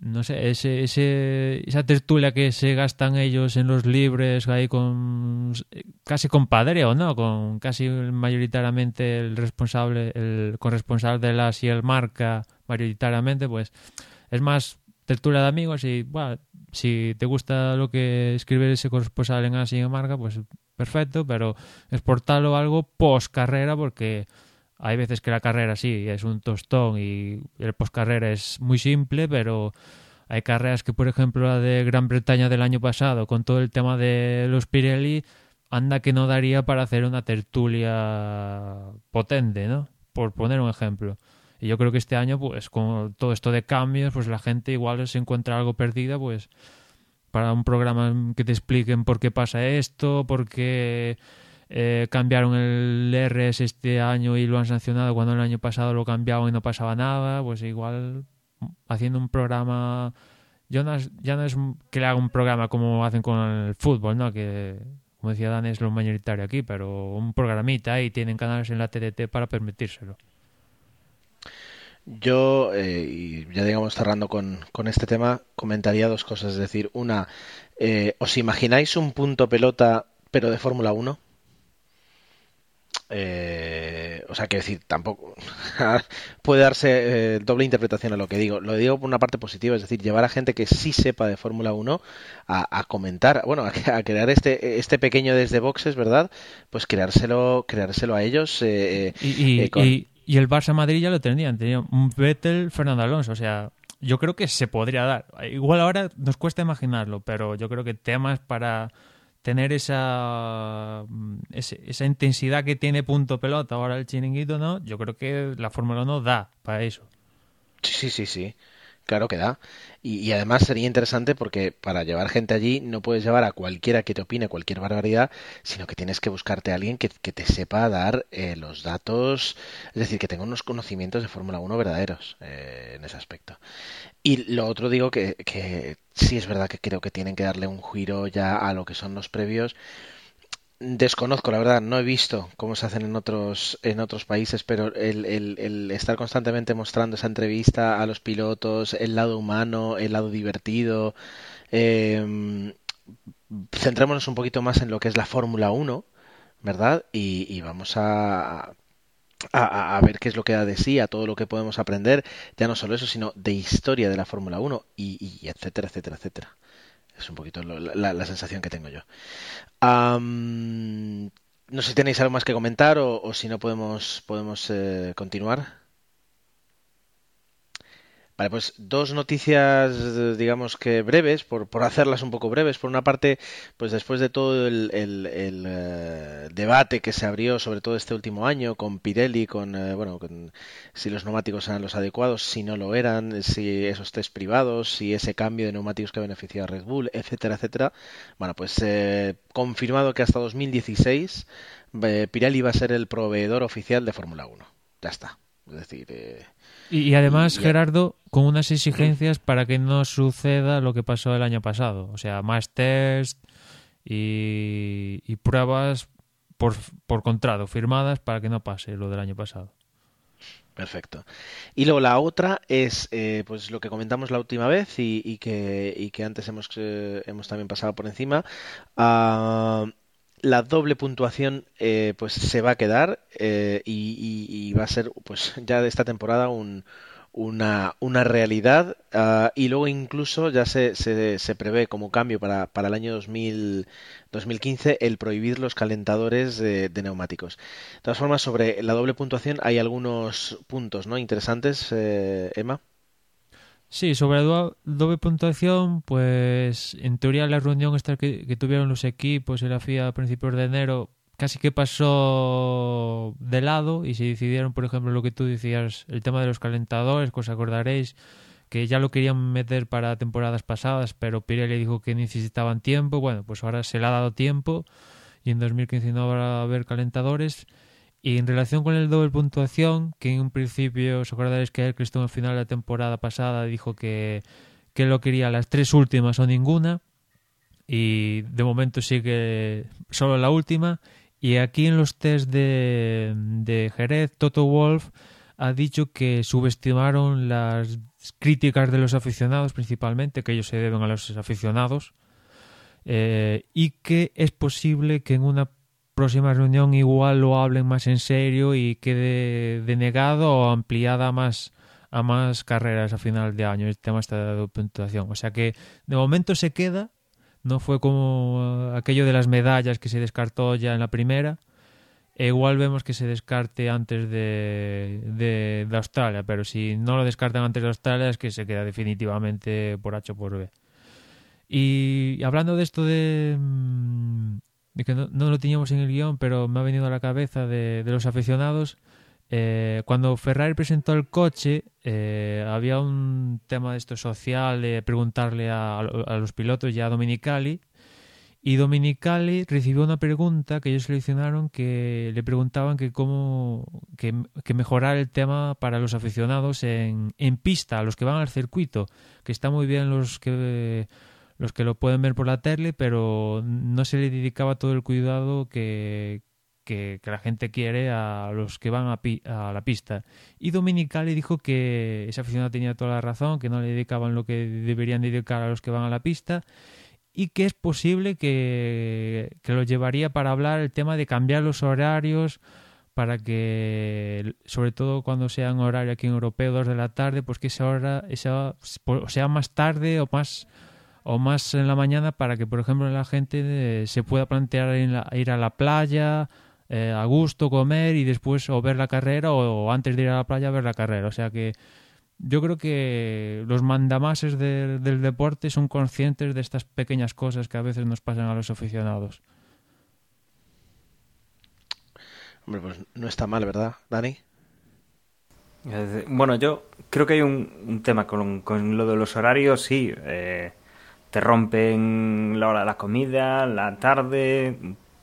no sé, ese, ese, esa tertulia que se gastan ellos en los libres, ahí con casi con o ¿no? Con casi mayoritariamente el responsable, el corresponsal de la y el marca, mayoritariamente, pues es más tertulia de amigos y, bueno, si te gusta lo que escribe ese corresponsal en y en marca, pues perfecto, pero exportarlo algo post carrera porque hay veces que la carrera sí es un tostón y el postcarrera es muy simple, pero hay carreras que, por ejemplo, la de Gran Bretaña del año pasado, con todo el tema de los Pirelli, anda que no daría para hacer una tertulia potente, ¿no? Por poner un ejemplo. Y yo creo que este año, pues, con todo esto de cambios, pues la gente igual se encuentra algo perdida, pues, para un programa que te expliquen por qué pasa esto, por qué eh, cambiaron el RS este año y lo han sancionado cuando el año pasado lo cambiaban y no pasaba nada, pues igual haciendo un programa yo no ya no es que le haga un programa como hacen con el fútbol, ¿no? Que como decía Dan es lo mayoritario aquí, pero un programita y tienen canales en la TDT para permitírselo. Yo, eh, y ya digamos cerrando con, con, este tema, comentaría dos cosas. Es decir, una, eh, ¿os imagináis un punto pelota pero de Fórmula 1? Eh, o sea, que decir, tampoco puede darse eh, doble interpretación a lo que digo. Lo digo por una parte positiva, es decir, llevar a gente que sí sepa de Fórmula 1 a, comentar, bueno, a, crear este, este pequeño desde boxes, ¿verdad? Pues creárselo, creárselo a ellos. Eh, y, y, el Barça Madrid ya lo tenían, tenían Vettel, Fernando Alonso, o sea, yo creo que se podría dar. Igual ahora nos cuesta imaginarlo, pero yo creo que temas para tener esa, mm, esa intensidad que tiene punto pelota ahora el chiringuito, ¿no? Yo creo que la Fórmula 1 da para eso. Sí, sí, sí. Claro que da. Y, además sería interesante porque para llevar gente allí no puedes llevar a cualquiera que te opine cualquier barbaridad, sino que tienes que buscarte a alguien que, te sepa dar eh, los datos, es decir, que tenga unos conocimientos de Fórmula 1 verdaderos eh, en ese aspecto. Y lo otro digo que, que sí es verdad que creo que tienen que darle un giro ya a lo que son los previos Desconozco, la verdad, no he visto cómo se hacen en otros, en otros países, pero el, el, estar constantemente mostrando esa entrevista a los pilotos, el lado humano, el lado divertido, eh, centrémonos un poquito más en lo que es la Fórmula 1, ¿verdad? Y, vamos a, a, ver qué es lo que da de sí, a todo lo que podemos aprender, ya no solo eso, sino de historia de la Fórmula 1 y, y etcétera, etcétera, etcétera. Es un poquito la, sensación que tengo yo. no sé si tenéis algo más que comentar o, si no podemos, podemos eh, continuar. Vale, pues dos noticias, digamos que breves, por, por hacerlas un poco breves. Por una parte, pues después de todo el, el, eh, debate que se abrió, sobre todo este último año, con Pirelli, con, eh, bueno, con si los neumáticos eran los adecuados, si no lo eran, si esos test privados, si ese cambio de neumáticos que beneficia a Red Bull, etcétera, etcétera. Bueno, pues eh, confirmado que hasta 2016 Pirelli va a ser el proveedor oficial de Fórmula 1. Ya está. Es decir, y, además, Gerardo, con unas exigencias para que no suceda lo que pasó el año pasado. O sea, más test y, pruebas por, por contrato firmadas para que no pase lo del año pasado. Perfecto. Y luego la otra es eh, pues lo que comentamos la última vez y, que, y que, antes hemos, eh, hemos también pasado por encima. Uh, la doble puntuación eh, pues se va a quedar eh, y, va a ser pues ya de esta temporada un, una, una realidad uh, y luego incluso ya se, se, se prevé como cambio para, para el año 2000, 2015 el prohibir los calentadores de, de, neumáticos. De todas formas, sobre la doble puntuación hay algunos puntos ¿no? interesantes, eh, Emma. Sí, sobre doble puntuación, pues en teoría la reunión esta que, tuvieron los equipos y la FIA a principios de enero casi que pasó de lado y se decidieron, por ejemplo, lo que tú decías, el tema de los calentadores, que os acordaréis, que ya lo querían meter para temporadas pasadas, pero Pirelli dijo que necesitaban tiempo. Bueno, pues ahora se le ha dado tiempo y en 2015 no habrá haber calentadores. Y en relación con el doble puntuación, que en un principio os acordaréis que estuvo al final de la temporada pasada, dijo que, que lo quería las tres últimas o ninguna. Y de momento sigue solo la última. Y aquí en los test de, de Jerez, Toto Wolf ha dicho que subestimaron las críticas de los aficionados principalmente, que ellos se deben a los aficionados, eh, y que es posible que en una próxima reunión igual lo hablen más en serio y quede denegado o ampliada más a más carreras a final de año el tema está de puntuación. O sea que de momento se queda, no fue como aquello de las medallas que se descartó ya en la primera. E igual vemos que se descarte antes de, de, de, Australia, pero si no lo descartan antes de Australia es que se queda definitivamente por H o por B. Y hablando de esto de, que no, lo teníamos en el guion, pero me ha venido a la cabeza de, los aficionados. Eh, cuando Ferrari presentó el coche, eh, había un tema de esto social de preguntarle a, los pilotos ya a Dominicali. Y Dominicali recibió una pregunta que ellos seleccionaron que le preguntaban que cómo que, que mejorar el tema para los aficionados en, en pista, a los que van al circuito, que está muy bien los que los que lo pueden ver por la tele, pero no se le dedicaba todo el cuidado que, que, la gente quiere a los que van a, a, la pista. Y Dominicali dijo que esa aficionado tenía toda la razón, que no le dedicaban lo que deberían dedicar a los que van a la pista y que es posible que, que lo llevaría para hablar el tema de cambiar los horarios para que, sobre todo cuando sea un horario aquí en europeo, dos de la tarde, pues que esa hora esa, sea más tarde o más o más en la mañana para que, por ejemplo, la gente eh, se pueda plantear ir a la playa eh, a gusto, comer y después o ver la carrera o, antes de ir a la playa ver la carrera. O sea que yo creo que los mandamases del deporte son conscientes de estas pequeñas cosas que a veces nos pasan a los aficionados. Hombre, pues no está mal, ¿verdad, Dani? Bueno, yo creo que hay un, tema con, con, lo de los horarios, sí. Eh, te rompen la hora de la comida, la tarde,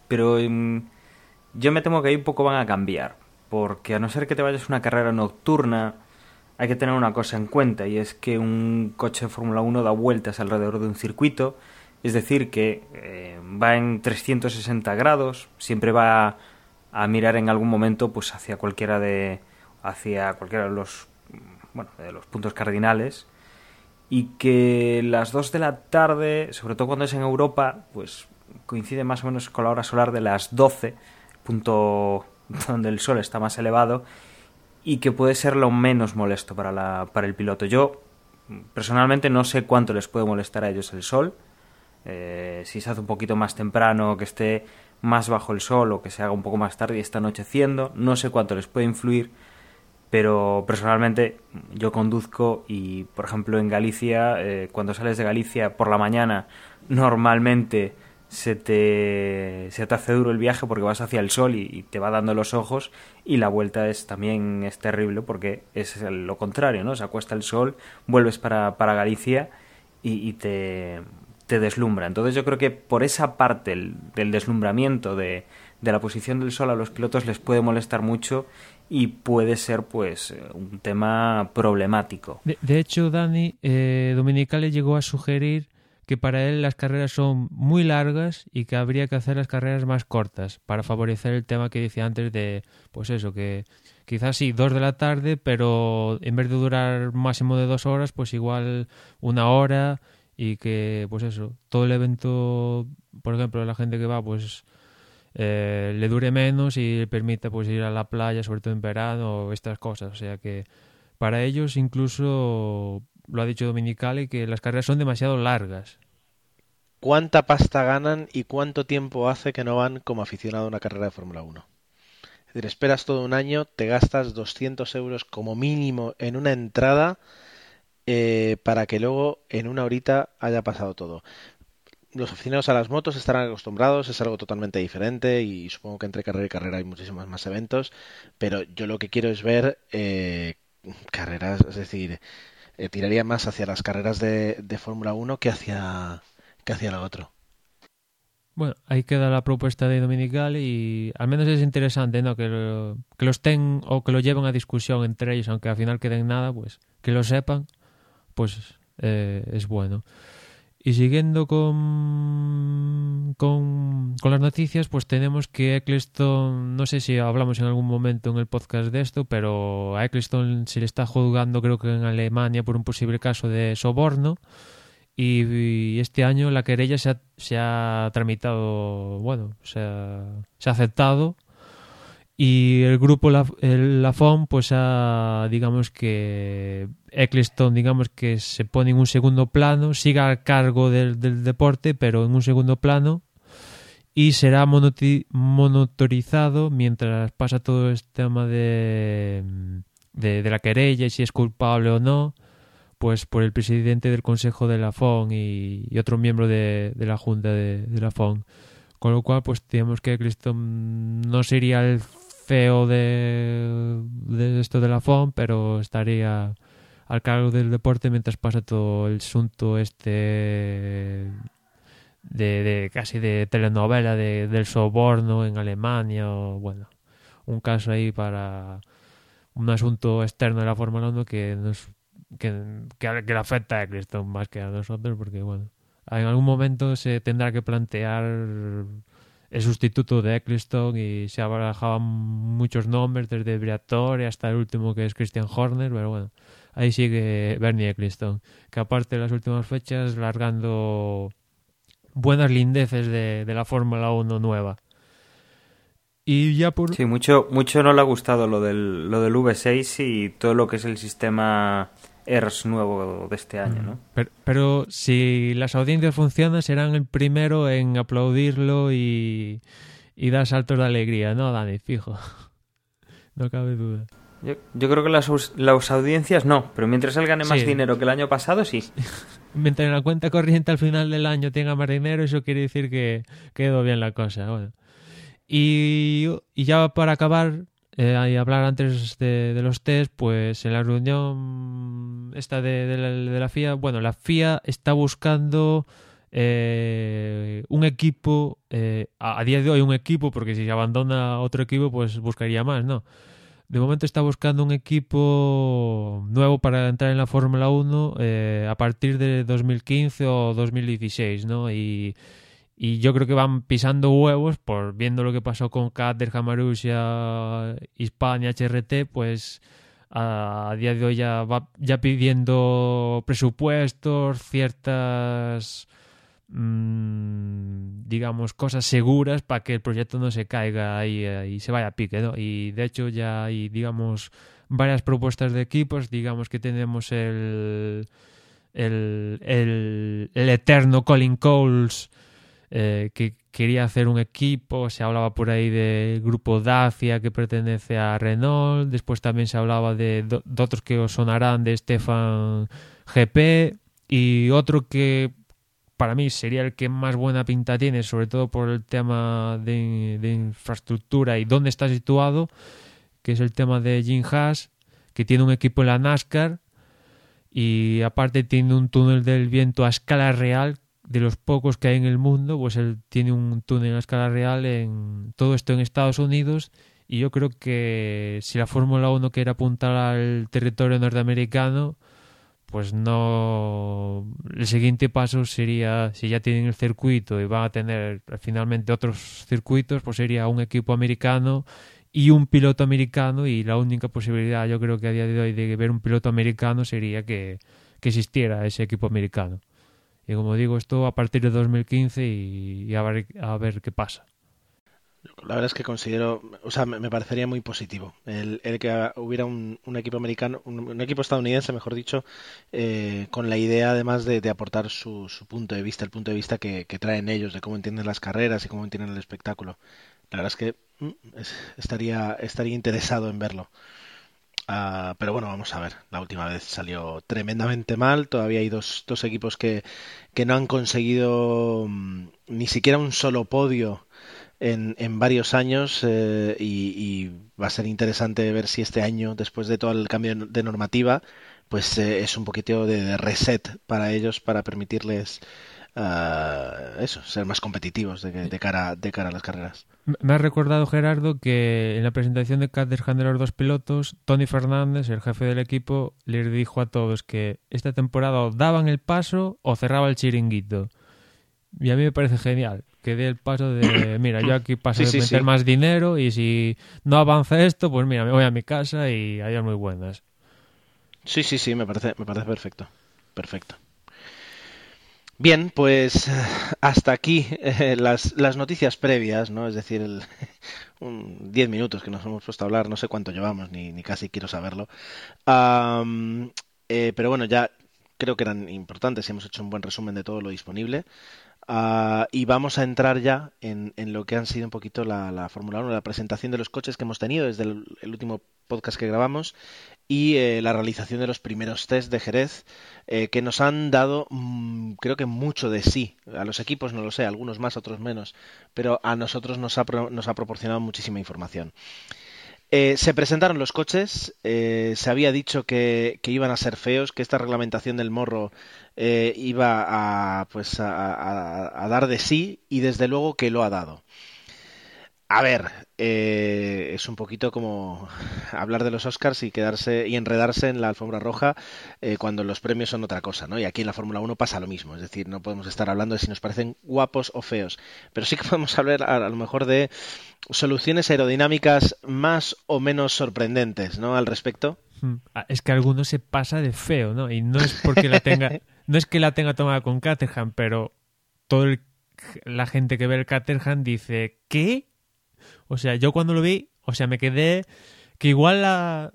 pero em, yo me temo que ahí un poco van a cambiar, porque a no ser que te vayas a una carrera nocturna, hay que tener una cosa en cuenta, y es que un coche de Fórmula 1 da vueltas alrededor de un circuito, es decir, que eh, va en 360 grados, siempre va a mirar en algún momento pues hacia cualquiera de hacia cualquiera de los bueno, de los puntos cardinales y que las 2 de la tarde, sobre todo cuando es en Europa, pues coincide más o menos con la hora solar de las 12, punto donde el sol está más elevado, y que puede ser lo menos molesto para, la, para el piloto. Yo personalmente no sé cuánto les puede molestar a ellos el sol, eh, si se hace un poquito más temprano, que esté más bajo el sol o que se haga un poco más tarde y está anocheciendo, no sé cuánto les puede influir, pero personalmente yo conduzco y, por ejemplo, en Galicia, eh, cuando sales de Galicia por la mañana, normalmente se te, se te hace duro el viaje porque vas hacia el sol y, te va dando los ojos y la vuelta es también es terrible porque es lo contrario, ¿no? Se acuesta el sol, vuelves para, para Galicia y, te, te deslumbra. Entonces yo creo que por esa parte del deslumbramiento de, de la posición del sol a los pilotos les puede molestar mucho y puede ser pues eh, un tema problemático. De, hecho, Dani, eh, Dominicale llegó a sugerir que para él las carreras son muy largas y que habría que hacer las carreras más cortas para favorecer el tema que decía antes de, pues eso, que quizás sí, dos de la tarde, pero en vez de durar máximo de dos horas, pues igual una hora y que, pues eso, todo el evento, por ejemplo, la gente que va, pues eh, le dure menos y le permita pues ir a la playa, sobre todo en verano, estas cosas. O sea que para ellos incluso lo ha dicho Dominicali que las carreras son demasiado largas. ¿Cuánta pasta ganan y cuánto tiempo hace que no van como aficionado a una carrera de Fórmula 1? Es decir, esperas todo un año, te gastas 200 euros como mínimo en una entrada eh, para que luego en una horita haya pasado todo los aficionados a las motos estarán acostumbrados, es algo totalmente diferente y supongo que entre carrera y carrera hay muchísimos más eventos, pero yo lo que quiero es ver eh, carreras, es decir, eh, tiraría más hacia las carreras de, Fórmula 1 que hacia, que hacia la otro. Bueno, ahí queda la propuesta de Dominical y al menos es interesante, ¿no? Que lo, que los ten o que lo lleven a discusión entre ellos, aunque al final queden nada, pues que lo sepan, pues eh, es bueno. Y siguiendo con, con, las noticias, pues tenemos que Eccleston, no sé si hablamos en algún momento en el podcast de esto, pero a Eccleston se le está juzgando creo que en Alemania por un posible caso de soborno. Y, este año la querella se ha, se ha tramitado, bueno, se se ha aceptado y el grupo La, el, pues ha, digamos que Eccleston, digamos que se pone en un segundo plano, siga al cargo del, deporte, pero en un segundo plano y será monotorizado mientras pasa todo este tema de, de, la querella y si es culpable o no, pues por el presidente del Consejo de la FON y, otro miembro de, la Junta de, la FON. Con lo cual, pues tenemos que Eccleston no sería el feo de, esto de la FOM, pero estaría al cargo del deporte mientras pasa todo el asunto este de, casi de telenovela de, del soborno en Alemania o bueno un caso ahí para un asunto externo de la Fórmula 1 que nos que, que, le afecta a Eccleston más que a nosotros porque bueno en algún momento se tendrá que plantear el sustituto de Eccleston y se barajaban muchos nombres desde Briatore hasta el último que es Christian Horner, pero bueno, ahí sigue Bernie Eccleston, que aparte de las últimas fechas largando buenas lindeces de, de la Fórmula 1 nueva. Y ya por... Sí, mucho, mucho no le ha gustado lo del, lo del V6 y todo lo que es el sistema ERS nuevo de este año, ¿no? Pero, si las audiencias funcionan, serán el primero en aplaudirlo y, y dar saltos de alegría, ¿no, Dani? Fijo. No cabe duda. Yo, creo que las, las, audiencias no, pero mientras él gane más dinero que el año pasado, sí. mientras la cuenta corriente al final del año tenga más dinero, eso quiere decir que quedó bien la cosa. Bueno. Y, y ya para acabar, eh, y hablar antes de, los test, pues en la reunión esta de, la, FIA, bueno, la FIA está buscando eh, un equipo, eh, a, día de hoy un equipo, porque si se abandona otro equipo, pues buscaría más, ¿no? De momento está buscando un equipo nuevo para entrar en la Fórmula 1 a partir de 2015 o 2016, ¿no? Y y yo creo que van pisando huevos por viendo lo que pasó con Caterham, Marussia, Hispania, HRT, pues a, día de hoy ya va ya pidiendo presupuestos, ciertas mm, digamos cosas seguras para que el proyecto no se caiga y, y se vaya a pique. Y de hecho ya hay digamos varias propuestas de equipos, digamos que tenemos el el, el, el eterno Colin Coles eh, que, quería hacer un equipo, se hablaba por ahí del grupo Dacia que pertenece a Renault, después también se hablaba de, otros que os sonarán de Stefan GP y otro que para mí sería el que más buena pinta tiene, sobre todo por el tema de, de infraestructura y dónde está situado, que es el tema de Jim Haas, que tiene un equipo en la NASCAR y aparte tiene un túnel del viento a escala real de los pocos que hay en el mundo, pues él tiene un túnel a escala real en todo esto en Estados Unidos y yo creo que si la Fórmula 1 quiere apuntar al territorio norteamericano, pues no el siguiente paso sería si ya tienen el circuito y van a tener finalmente otros circuitos, pues sería un equipo americano y un piloto americano y la única posibilidad yo creo que a día de hoy de ver un piloto americano sería que, que existiera ese equipo americano. Y como digo, esto a partir de 2015 y, y a, ver, a ver qué pasa. La verdad es que considero, o sea, me, parecería muy positivo el, el que hubiera un, un equipo americano, un, equipo estadounidense, mejor dicho, eh, con la idea además de, aportar su, su, punto de vista, el punto de vista que, que, traen ellos, de cómo entienden las carreras y cómo entienden el espectáculo. La verdad es que mm, es, estaría, estaría interesado en verlo. Uh, pero bueno, vamos a ver. La última vez salió tremendamente mal. Todavía hay dos, dos equipos que, que no han conseguido um, ni siquiera un solo podio en, en varios años eh, y, va a ser interesante ver si este año, después de todo el cambio de normativa, pues eh, es un poquito de, de, reset para ellos para permitirles uh, eso, ser más competitivos de, de, cara, de cara a las carreras. Me ha recordado Gerardo que en la presentación de Caterham de los dos pilotos, Tony Fernández, el jefe del equipo, les dijo a todos que esta temporada o daban el paso o cerraba el chiringuito. Y a mí me parece genial que dé el paso de, mira, yo aquí paso sí, de meter sí. más dinero y si no avanza esto, pues mira, me voy a mi casa y hay muy buenas. Sí, sí, sí, me parece, me parece perfecto. Perfecto. Bien, pues hasta aquí eh, las, las, noticias previas, ¿no? Es decir, el, un 10 minutos que nos hemos puesto a hablar, no sé cuánto llevamos, ni, casi quiero saberlo. Eh, pero bueno, ya creo que eran importantes y hemos hecho un buen resumen de todo lo disponible. Uh, y vamos a entrar ya en, en, lo que han sido un poquito la, la Fórmula 1, la presentación de los coches que hemos tenido desde el último podcast que grabamos y eh, la realización de los primeros test de Jerez eh, que nos han dado mmm, creo que mucho de sí. A los equipos no lo sé algunos más otros menos pero a nosotros nos ha, proporcionado muchísima información. Eh, se presentaron los coches se había dicho que, que, iban a ser feos que esta reglamentación del morro iba a pues a dar de sí y desde luego que lo ha dado a ver, eh, es un poquito como hablar de los Oscars y quedarse y enredarse en la alfombra roja eh, cuando los premios son otra cosa, ¿no? Y aquí en la Fórmula 1 pasa lo mismo, es decir, no podemos estar hablando de si nos parecen guapos o feos, pero sí que podemos hablar a, a lo mejor de soluciones aerodinámicas más o menos sorprendentes, ¿no? Al respecto. Hmm. Ah, es que alguno se pasa de feo, ¿no? Y no es porque la tenga, no es que la tenga tomada con Caterham, pero todo el, la gente que ve el Caterham dice, ¿qué? O sea, yo cuando lo vi, o sea, me quedé que igual la,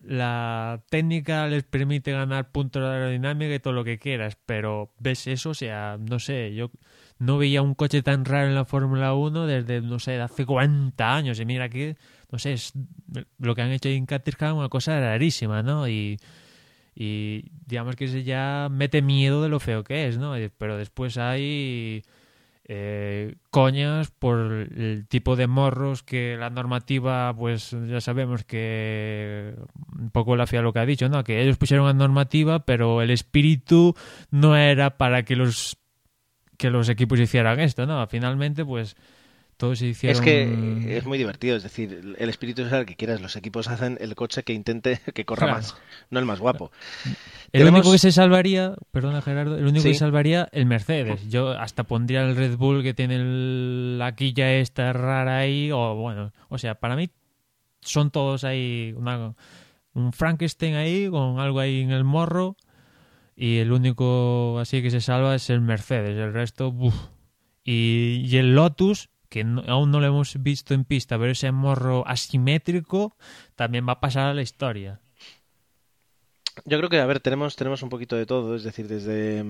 la técnica les permite ganar puntos de aerodinámica y todo lo que quieras, pero ves eso, o sea, no sé, yo no veía un coche tan raro en la Fórmula 1 desde, no sé, hace 40 años. Y mira que, no sé, es lo que han hecho en Caterham una cosa rarísima, ¿no? Y, y digamos que se ya mete miedo de lo feo que es, ¿no? Pero después hay eh, coñas por el tipo de morros que la normativa, pues ya sabemos que un poco la FIA lo que ha dicho, ¿no? Que ellos pusieron la normativa, pero el espíritu no era para que los que los equipos hicieran esto, ¿no? Finalmente, pues todos se hicieron... Es que es muy divertido, es decir, el espíritu es el que quieras, los equipos hacen el coche que intente que corra claro. más, no el más guapo. El Tenemos... único que se salvaría, perdona Gerardo, el único sí. que salvaría el Mercedes. Yo hasta pondría el Red Bull que tiene el, la quilla esta rara ahí, o bueno, o sea, para mí son todos ahí una, un Frankenstein ahí con algo ahí en el morro y el único así que se salva es el Mercedes, el resto, uff. Y, y el Lotus que no, aún no lo hemos visto en pista, pero ese morro asimétrico también va a pasar a la historia. Yo creo que, a ver, tenemos, tenemos un poquito de todo, es decir, desde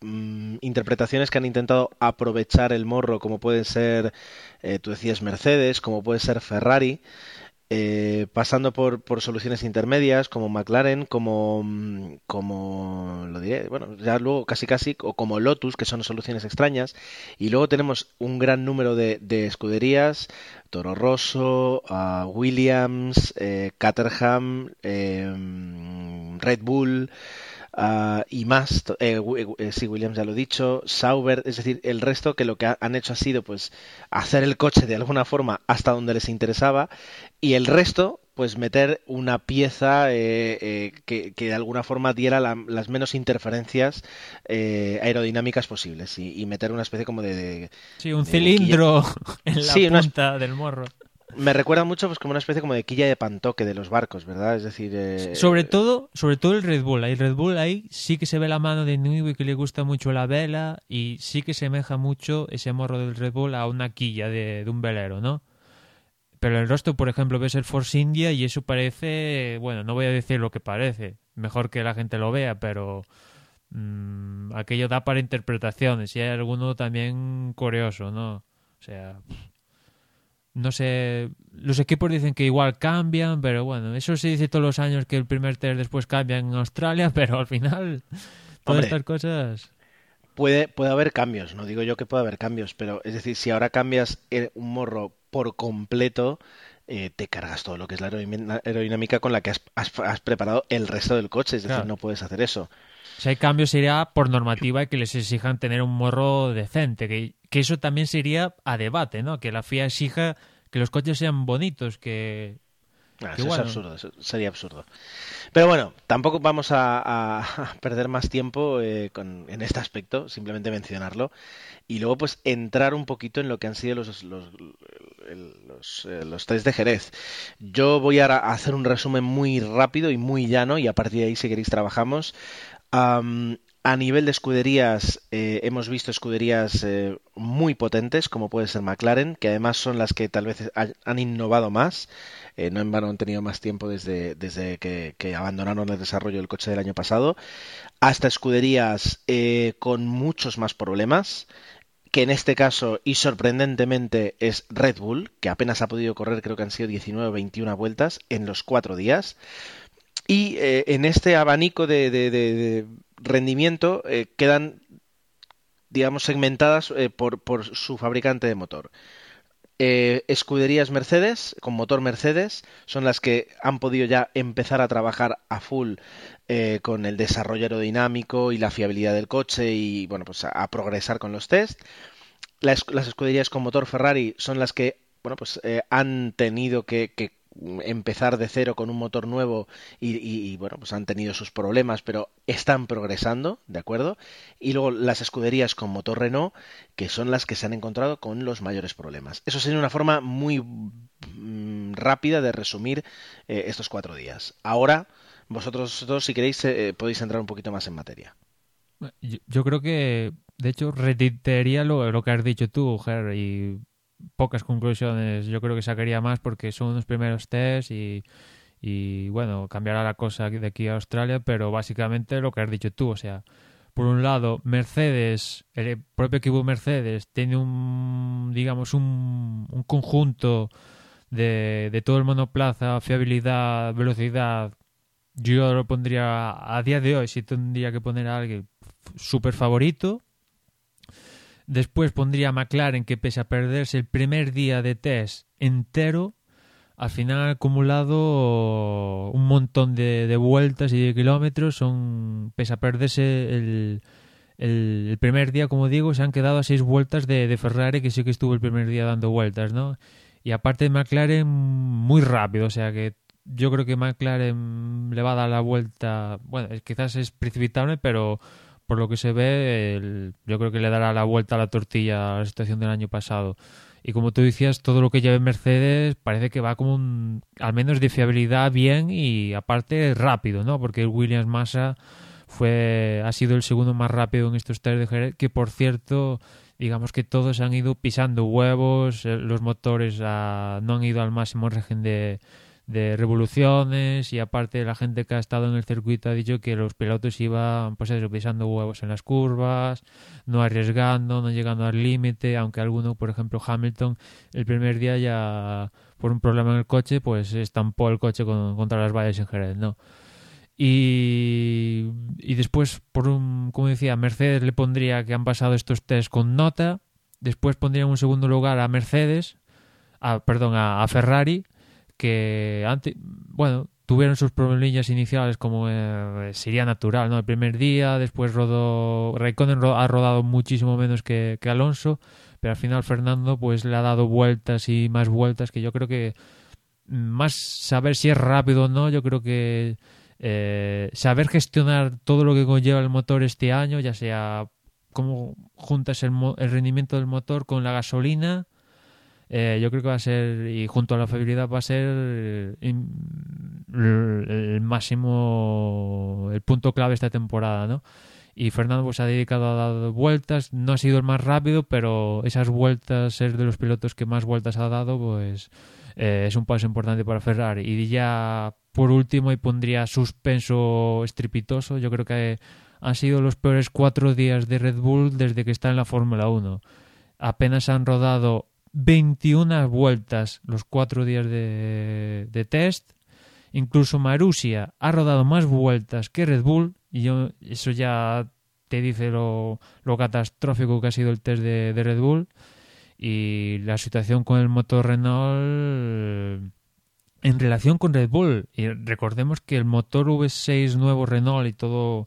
mm, interpretaciones que han intentado aprovechar el morro, como pueden ser, eh, tú decías Mercedes, como puede ser Ferrari, eh, pasando por, por, soluciones intermedias como McLaren, como, mm, como lo diré, bueno, ya luego casi casi, o como Lotus, que son soluciones extrañas, y luego tenemos un gran número de, de escuderías, Toro Rosso, uh, Williams, eh, Caterham, eh, Red Bull, Uh, y más, eh, eh, sí, Williams ya lo he dicho, Sauber, es decir, el resto que lo que han hecho ha sido pues hacer el coche de alguna forma hasta donde les interesaba y el resto pues meter una pieza eh, que, que, de alguna forma diera la, las menos interferencias aerodinámicas posibles y, y, meter una especie como de... de sí, un cilindro en la sí, punta una... del morro me recuerda mucho pues como una especie como de quilla de pantoque de los barcos, ¿verdad? Es decir, eh... sobre todo, sobre todo el Red Bull. El Red Bull ahí sí que se ve la mano de Newey que le gusta mucho la vela y sí que semeja mucho ese morro del Red Bull a una quilla de, de un velero, ¿no? Pero el resto, por ejemplo, ves el Force India y eso parece, bueno, no voy a decir lo que parece, mejor que la gente lo vea, pero mmm, aquello da para interpretaciones y hay alguno también curioso, ¿no? O sea, no sé, los equipos dicen que igual cambian, pero bueno, eso se dice todos los años que el primer test después cambia en Australia, pero al final todas Hombre, estas cosas... Puede, puede haber cambios, no digo yo que pueda haber cambios, pero es decir, si ahora cambias un morro por completo, eh, te cargas todo lo que es la aerodinámica con la que has, has, has preparado el resto del coche, es decir, no puedes hacer eso. Si hay cambios sería por normativa y que les exijan tener un morro decente, que, que eso también sería a debate, ¿no? Que la FIA exija que los coches sean bonitos, que... Ah, eso bueno. es absurdo, eso sería absurdo. Pero bueno, tampoco vamos a, a perder más tiempo eh, con, en este aspecto, simplemente mencionarlo. Y luego pues entrar un poquito en lo que han sido los, los, los, eh, los test de Jerez. Yo voy a hacer un resumen muy rápido y muy llano y a partir de ahí si queréis trabajamos. Um, a nivel de escuderías, eh, hemos visto escuderías eh, muy potentes, como puede ser McLaren, que además son las que tal vez han innovado más. Eh, no en vano han tenido más tiempo desde, desde que, abandonaron el desarrollo del coche del año pasado, hasta escuderías con muchos más problemas que en este caso y sorprendentemente es Red Bull, que apenas ha podido correr, creo que han sido 19 o 21 vueltas en los cuatro días. Y en este abanico de rendimiento eh, quedan, digamos, segmentadas eh, por, por, su fabricante de motor. Eh, escuderías Mercedes, con motor Mercedes, son las que han podido ya empezar a trabajar a full con el desarrollo aerodinámico y la fiabilidad del coche y, bueno, pues a, progresar con los test. Las, las, escuderías con motor Ferrari son las que, bueno, pues han tenido que, que empezar de cero con un motor nuevo y, y, bueno, pues han tenido sus problemas, pero están progresando, ¿de acuerdo? Y luego las escuderías con motor Renault, que son las que se han encontrado con los mayores problemas. Eso sería una forma muy mmm, rápida de resumir eh, estos cuatro días. Ahora, vosotros dos, si queréis, eh, podéis entrar un poquito más en materia. Yo, creo que, de hecho, reiteraría lo, lo que has dicho tú, Ger, y pocas conclusiones yo creo que sacaría más porque son unos primeros test y, y bueno, cambiará la cosa de aquí a Australia, pero básicamente lo que has dicho tú, o sea, por un lado, Mercedes, el propio equipo Mercedes, tiene un, digamos, un, un conjunto de, de, todo el monoplaza, fiabilidad, velocidad. Yo lo pondría a día de hoy, si tendría que poner a alguien súper favorito, Después pondría a McLaren que pese a perderse el primer día de test entero, al final ha acumulado un montón de, vueltas y de kilómetros. Son, pese a perderse el, primer día, como digo, se han quedado a seis vueltas de, de, Ferrari, que sí que estuvo el primer día dando vueltas, ¿no? Y aparte de McLaren, muy rápido, o sea que yo creo que McLaren le va a dar la vuelta. Bueno, quizás es precipitable, pero por lo que se ve, el, yo creo que le dará la vuelta a la tortilla a la situación del año pasado. Y como tú decías, todo lo que lleve Mercedes parece que va como un, al menos de fiabilidad bien y aparte rápido, ¿no? Porque el Williams Massa fue, ha sido el segundo más rápido en estos test de Jerez, que por cierto, digamos que todos han ido pisando huevos, eh, los motores a, no han ido al máximo régimen de, de revoluciones y aparte la gente que ha estado en el circuito ha dicho que los pilotos iban pues eso, huevos en las curvas, no arriesgando, no llegando al límite, aunque alguno, por ejemplo Hamilton, el primer día ya por un problema en el coche, pues estampó el coche contra las vallas en Jerez, ¿no? Y, y después, por un, como decía, Mercedes le pondría que han pasado estos test con nota, después pondría en un segundo lugar a Mercedes, a, perdón, a Ferrari, que antes, bueno, tuvieron sus problemillas iniciales como eh, sería natural, ¿no? El primer día, después rodó, Raikkonen ha rodado muchísimo menos que, que, Alonso, pero al final Fernando pues le ha dado vueltas y más vueltas que yo creo que más saber si es rápido o no, yo creo que eh, saber gestionar todo lo que conlleva el motor este año, ya sea cómo juntas el, el rendimiento del motor con la gasolina, eh, yo creo que va a ser, y junto a la fiabilidad va a ser el, el, máximo, el punto clave esta temporada, ¿no? Y Fernando pues ha dedicado a dar vueltas, no ha sido el más rápido, pero esas vueltas, ser de los pilotos que más vueltas ha dado, pues eh, es un paso importante para Ferrari. Y ya por último, y pondría suspenso estrepitoso, yo creo que han sido los peores cuatro días de Red Bull desde que está en la Fórmula 1. Apenas han rodado 21 vueltas los cuatro días de, test. Incluso Marusia ha rodado más vueltas que Red Bull y yo, eso ya te dice lo, lo catastrófico que ha sido el test de, de, Red Bull y la situación con el motor Renault en relación con Red Bull. Y recordemos que el motor V6 nuevo Renault y todo,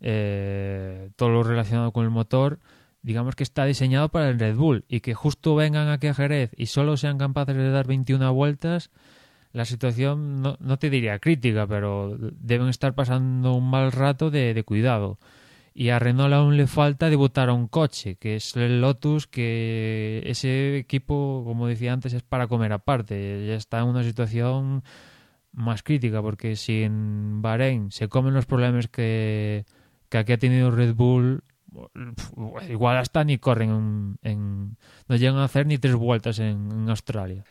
eh, todo lo relacionado con el motor digamos que está diseñado para el Red Bull y que justo vengan aquí a Jerez y solo sean capaces de dar 21 vueltas, la situación no, no te diría crítica, pero deben estar pasando un mal rato de, de, cuidado. Y a Renault aún le falta debutar a un coche, que es el Lotus, que ese equipo, como decía antes, es para comer aparte. Ya está en una situación más crítica, porque si en Bahrein se comen los problemas que, que aquí ha tenido Red Bull, igual hasta ni corren en, en, no llegan a hacer ni tres vueltas en, Australia.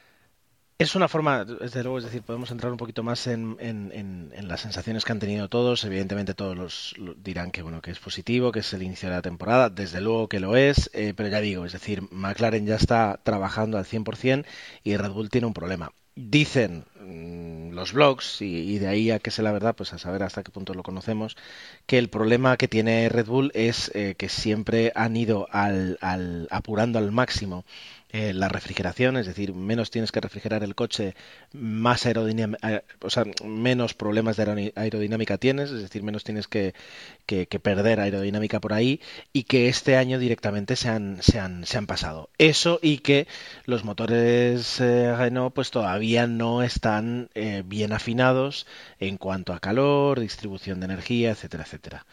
Es una forma, desde luego, es decir, podemos entrar un poquito más en, en, las sensaciones que han tenido todos. Evidentemente todos los, dirán que bueno que es positivo, que es el inicio de la temporada. Desde luego que lo es, eh, pero ya digo, es decir, McLaren ya está trabajando al 100% y Red Bull tiene un problema dicen mm, los blogs, y, de ahí a que sea la verdad, pues a saber hasta qué punto lo conocemos, que el problema que tiene Red Bull es eh, que siempre han ido al, al, apurando al máximo eh, la refrigeración, es decir, menos tienes que refrigerar el coche, más aerodinámica, eh, o sea, menos problemas de aerodinámica tienes, es decir, menos tienes que, perder aerodinámica por ahí, y que este año directamente se han, se han, se han pasado. Eso y que los motores eh, Renault pues todavía no están eh, bien afinados en cuanto a calor, distribución de energía, etcétera, etcétera.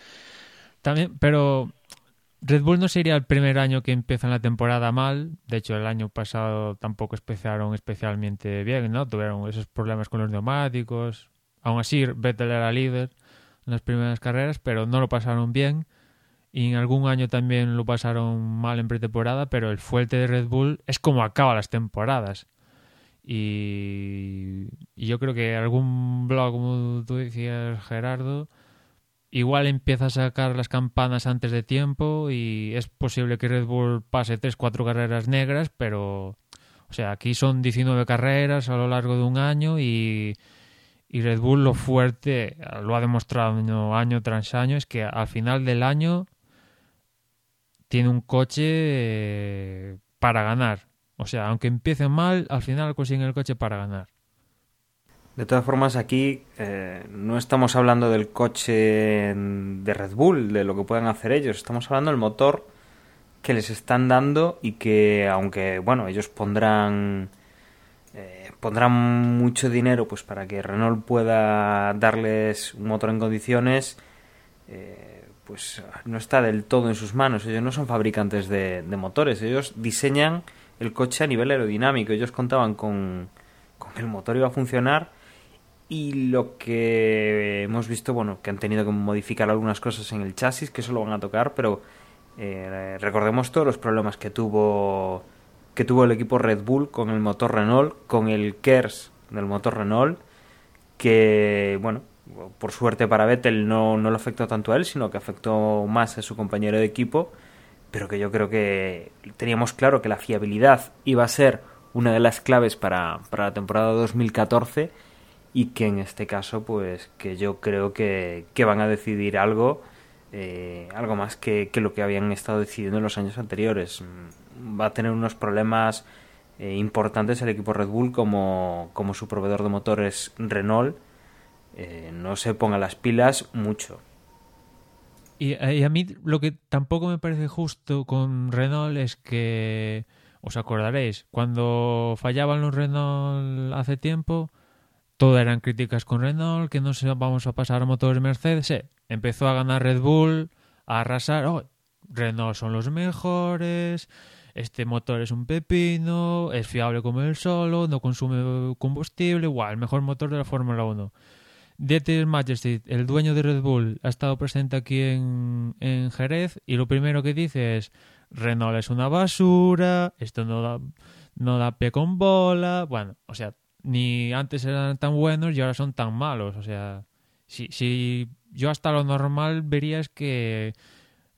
También, pero Red Bull no sería el primer año que empieza la temporada mal. De hecho, el año pasado tampoco empezaron especialmente bien, ¿no? Tuvieron esos problemas con los neumáticos. Aún así, Vettel era líder en las primeras carreras, pero no lo pasaron bien. Y en algún año también lo pasaron mal en pretemporada, pero el fuerte de Red Bull es como acaba las temporadas. Y, y yo creo que algún blog, como tú decías, Gerardo, igual empieza a sacar las campanas antes de tiempo y es posible que Red Bull pase 3-4 carreras negras, pero o sea, aquí son 19 carreras a lo largo de un año y, y Red Bull lo fuerte, lo ha demostrado año, año tras año, es que al final del año tiene un coche eh, para ganar. O sea, aunque empiece mal, al final consiguen el coche para ganar. De todas formas, aquí eh, no estamos hablando del coche de Red Bull, de lo que puedan hacer ellos, estamos hablando del motor que les están dando y que, aunque, bueno, ellos pondrán eh, pondrán mucho dinero pues para que Renault pueda darles un motor en condiciones, eh, pues no está del todo en sus manos. Ellos no son fabricantes de, motores, ellos diseñan el coche a nivel aerodinámico. Ellos contaban con, con que el motor iba a funcionar y lo que hemos visto, bueno, que han tenido que modificar algunas cosas en el chasis, que eso lo van a tocar, pero eh, recordemos todos los problemas que tuvo que tuvo el equipo Red Bull con el motor Renault, con el KERS del motor Renault, que, bueno, por suerte para Vettel no, no lo afectó tanto a él, sino que afectó más a su compañero de equipo, pero que yo creo que teníamos claro que la fiabilidad iba a ser una de las claves para, para la temporada 2014 y que en este caso, pues que yo creo que, que van a decidir algo, eh, algo más que, que, lo que habían estado decidiendo en los años anteriores. Va a tener unos problemas eh, importantes el equipo Red Bull como, como su proveedor de motores Renault. Eh, no se ponga las pilas mucho. Y, y, a mí lo que tampoco me parece justo con Renault es que, os acordaréis, cuando fallaban los Renault hace tiempo, todo eran críticas con Renault, que no se vamos a pasar a motores Mercedes. Eh, empezó a ganar Red Bull, a arrasar. Oh, Renault son los mejores. Este motor es un pepino, es fiable como el solo, no consume combustible. Igual, el mejor motor de la Fórmula 1. Dieter Majesty, el dueño de Red Bull, ha estado presente aquí en, en Jerez y lo primero que dice es Renault es una basura, esto no da, no da pie con bola. Bueno, o sea, ni antes eran tan buenos y ahora son tan malos. O sea, si, si yo hasta lo normal vería es que,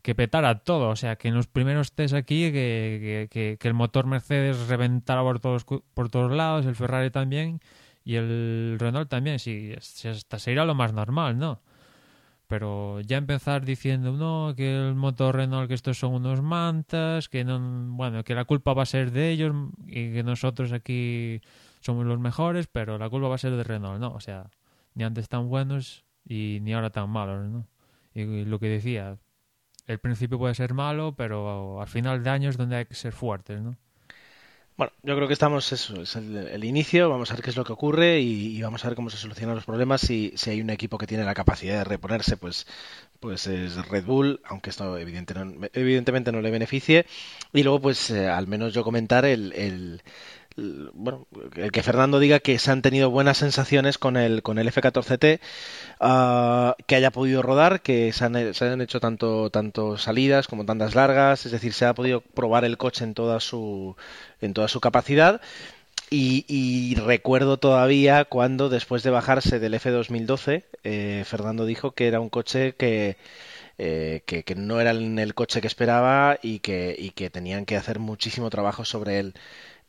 que petara todo. O sea, que en los primeros test aquí, que, que, que el motor Mercedes reventara por todos, por todos lados, el Ferrari también y el Renault también. Si, si hasta sería lo más normal, ¿no? pero ya empezar diciendo no que el motor Renault que estos son unos mantas que no bueno que la culpa va a ser de ellos y que nosotros aquí somos los mejores, pero la culpa va a ser de Renault, ¿no? O sea, ni antes tan buenos y ni ahora tan malos, ¿no? Y lo que decía, el principio puede ser malo, pero al final de año es donde hay que ser fuertes, ¿no? Bueno, yo creo que estamos, eso, es el, el, inicio, vamos a ver qué es lo que ocurre y, vamos a ver cómo se solucionan los problemas. Si, si hay un equipo que tiene la capacidad de reponerse, pues, pues es Red Bull, aunque esto evidente no, evidentemente no le beneficie. Y luego, pues, eh, al menos yo comentar el, el bueno, el que Fernando diga que se han tenido buenas sensaciones con el, con el F14T, uh, que haya podido rodar, que se han, se han, hecho tanto, tanto salidas como tantas largas, es decir, se ha podido probar el coche en toda su, en toda su capacidad. Y, recuerdo todavía cuando después de bajarse del F2012, eh, Fernando dijo que era un coche que, eh, que, que, no era el coche que esperaba y que, y que tenían que hacer muchísimo trabajo sobre él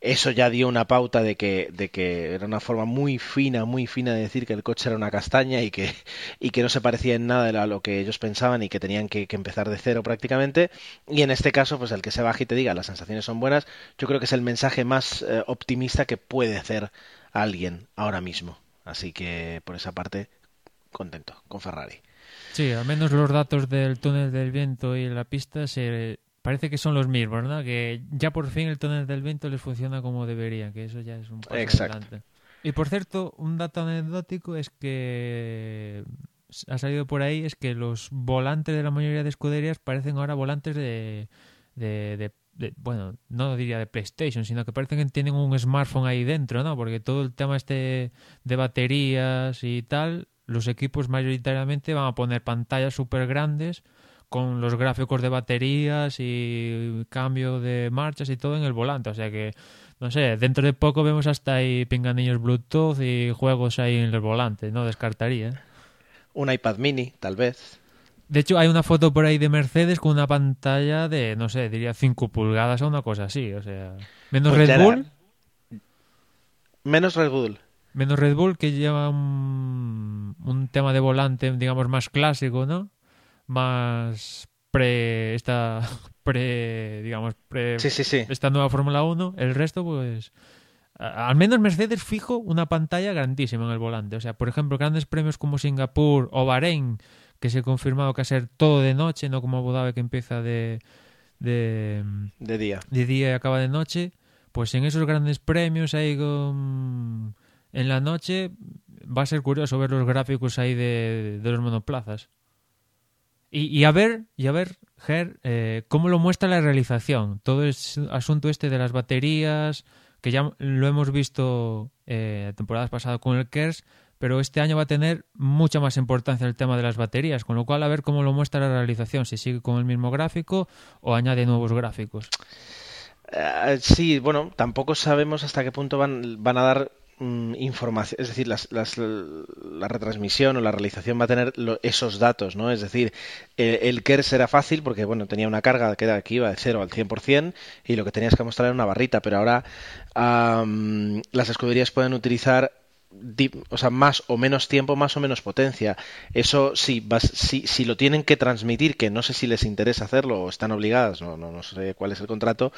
eso ya dio una pauta de que, de que era una forma muy fina, muy fina de decir que el coche era una castaña y que, y que no se parecía en nada a lo que ellos pensaban y que tenían que, empezar de cero prácticamente. Y en este caso, pues el que se baje y te diga las sensaciones son buenas, yo creo que es el mensaje más eh, optimista que puede hacer alguien ahora mismo. Así que por esa parte, contento con Ferrari. Sí, al menos los datos del túnel del viento y la pista se parece que son los mismos, ¿no? Que ya por fin el túnel del viento les funciona como debería, que eso ya es un paso Exacto. adelante. Y por cierto, un dato anecdótico es que ha salido por ahí es que los volantes de la mayoría de escuderías parecen ahora volantes de, de, de, de, bueno, no diría de PlayStation, sino que parecen que tienen un smartphone ahí dentro, ¿no? Porque todo el tema este de baterías y tal, los equipos mayoritariamente van a poner pantallas súper grandes con los gráficos de baterías y cambio de marchas y todo en el volante. O sea que, no sé, dentro de poco vemos hasta ahí pinganillos Bluetooth y juegos ahí en el volante, no descartaría. ¿eh? Un iPad mini, tal vez. De hecho, hay una foto por ahí de Mercedes con una pantalla de, no sé, diría 5 pulgadas o una cosa así. O sea, menos Pues Red Bull. era- Menos Red Bull. Menos Red Bull que lleva un, un tema de volante, digamos, más clásico, ¿no? Más pre. Esta. Pre. Digamos, pre. Sí, sí, sí. Esta nueva Fórmula 1. El resto, pues. Al menos Mercedes fijo una pantalla grandísima en el volante. O sea, por ejemplo, grandes premios como Singapur o Bahrein, que se ha confirmado que va a ser todo de noche, no como Abu Dhabi que empieza de. de De día. de día y acaba de noche, pues en esos grandes premios ahí con... en la noche va a ser curioso ver los gráficos ahí de, de los monoplazas. Y, a ver, y a ver, Ger, eh, cómo lo muestra la realización. Todo es asunto este de las baterías, que ya lo hemos visto eh, temporadas pasadas con el KERS, pero este año va a tener mucha más importancia el tema de las baterías, con lo cual a ver cómo lo muestra la realización, si sigue con el mismo gráfico o añade nuevos gráficos. Eh, sí, bueno, tampoco sabemos hasta qué punto van, van a dar mm, información, es decir, las, las, la retransmisión o la realización va a tener esos datos, ¿no? Es decir, el, el KERS era fácil porque, bueno, tenía una carga que, era, que iba de 0 al 100% y lo que tenías que mostrar era una barrita, pero ahora las escuderías pueden utilizar o sea, más o menos tiempo, más o menos potencia. Eso sí, si, si, lo tienen que transmitir, que no sé si les interesa hacerlo o están obligadas, no, no, no sé cuál es el contrato,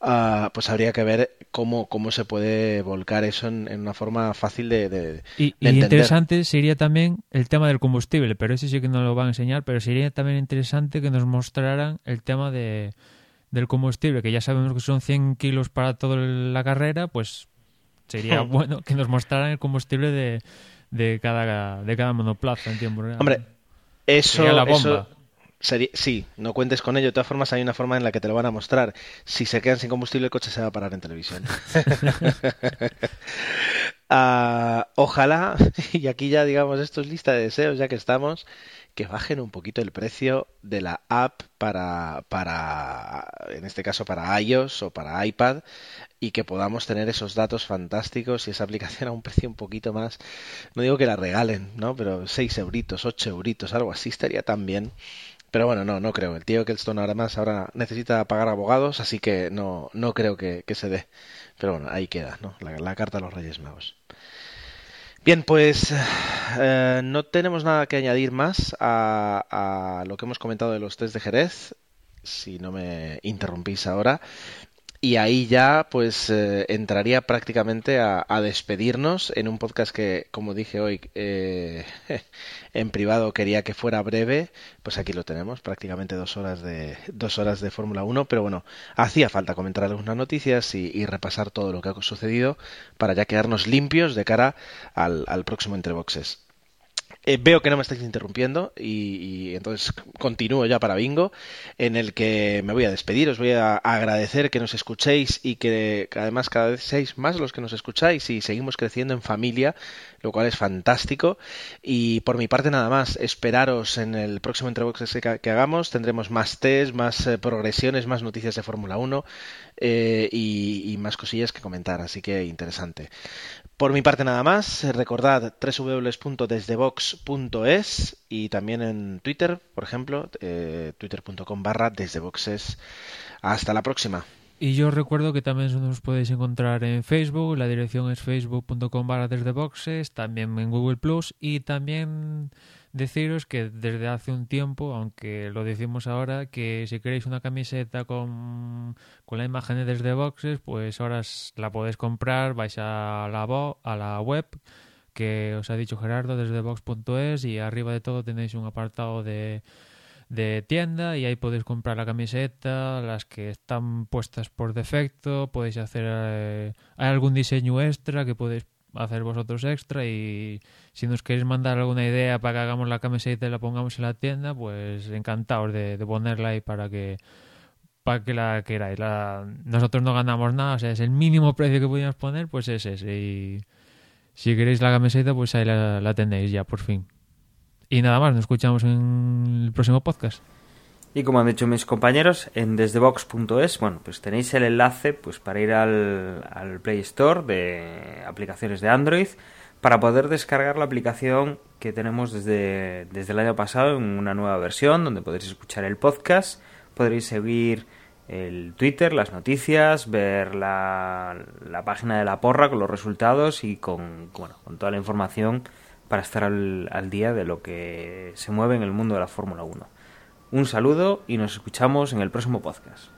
uh, pues habría que ver cómo, cómo se puede volcar eso en, en una forma fácil de, de, y, de y interesante sería también el tema del combustible, pero ese sí que no lo van a enseñar, pero sería también interesante que nos mostraran el tema de del combustible, que ya sabemos que son 100 kilos para toda la carrera, pues sería bueno que nos mostraran el combustible de, de, cada, de cada monoplaza en tiempo real. Hombre, eso, la bomba. Eso sería, sí, no cuentes con ello. De todas formas, hay una forma en la que te lo van a mostrar. Si se quedan sin combustible, el coche se va a parar en televisión. uh, ojalá, y aquí ya digamos, esto es lista de deseos, ya que estamos, que bajen un poquito el precio de la app para, para, en este caso para iOS o para iPad, y que podamos tener esos datos fantásticos y esa aplicación a un precio un poquito más, no digo que la regalen, ¿no? Pero 6 euritos, 8 euritos, algo así estaría tan bien. Pero bueno, no, no creo. El tío Kelstone ahora más ahora necesita pagar abogados, así que no, no creo que, que se dé. Pero bueno, ahí queda, ¿no? La, la carta a los Reyes Magos. Bien, pues eh, no tenemos nada que añadir más a, a, lo que hemos comentado de los test de Jerez, si no me interrumpís ahora. Y ahí ya pues eh, entraría prácticamente a, despedirnos en un podcast que, como dije hoy, eh, en privado quería que fuera breve, pues aquí lo tenemos, prácticamente dos horas de dos horas de Fórmula 1, pero bueno, hacía falta comentar algunas noticias y, y, repasar todo lo que ha sucedido para ya quedarnos limpios de cara al, al próximo entre boxes. Eh, veo que no me estáis interrumpiendo y, entonces continúo ya para Bingo, en el que me voy a despedir. Os voy a agradecer que nos escuchéis y que, además cada vez seáis más los que nos escucháis y seguimos creciendo en familia, lo cual es fantástico. Y por mi parte nada más, esperaros en el próximo Entrebox que, que hagamos. Tendremos más test, más eh, progresiones, más noticias de Fórmula 1 eh, y, y más cosillas que comentar, así que interesante. Por mi parte nada más, recordad www.desdebox.es y también en Twitter, por ejemplo, eh, twitter.com barra desdeboxes. Hasta la próxima. Y yo recuerdo que también nos podéis encontrar en Facebook, la dirección es facebook.com barra desdeboxes, también en Google Plus y también deciros que desde hace un tiempo, aunque lo decimos ahora, que si queréis una camiseta con, con la imagen de desde boxes, pues ahora la podéis comprar, vais a la, a la web que os ha dicho Gerardo desde box.es y arriba de todo tenéis un apartado de, de tienda y ahí podéis comprar la camiseta, las que están puestas por defecto, podéis hacer eh, hay algún diseño extra que podéis hacer vosotros extra y si nos queréis mandar alguna idea para que hagamos la camiseta y la pongamos en la tienda, pues encantados de, de ponerla ahí para que para que la queráis. La, nosotros no ganamos nada, o sea, es el mínimo precio que podíamos poner, pues es ese. Y si queréis la camiseta, pues ahí la, la tenéis ya, por fin. Y nada más, nos escuchamos en el próximo podcast. Y como han dicho mis compañeros, en desdebox.es, bueno, pues tenéis el enlace pues para ir al, al, Play Store de aplicaciones de Android para poder descargar la aplicación que tenemos desde, desde el año pasado en una nueva versión donde podréis escuchar el podcast, podréis seguir el Twitter, las noticias, ver la, la página de la porra con los resultados y con, bueno, con toda la información para estar al, al día de lo que se mueve en el mundo de la Fórmula 1. Un saludo y nos escuchamos en el próximo podcast.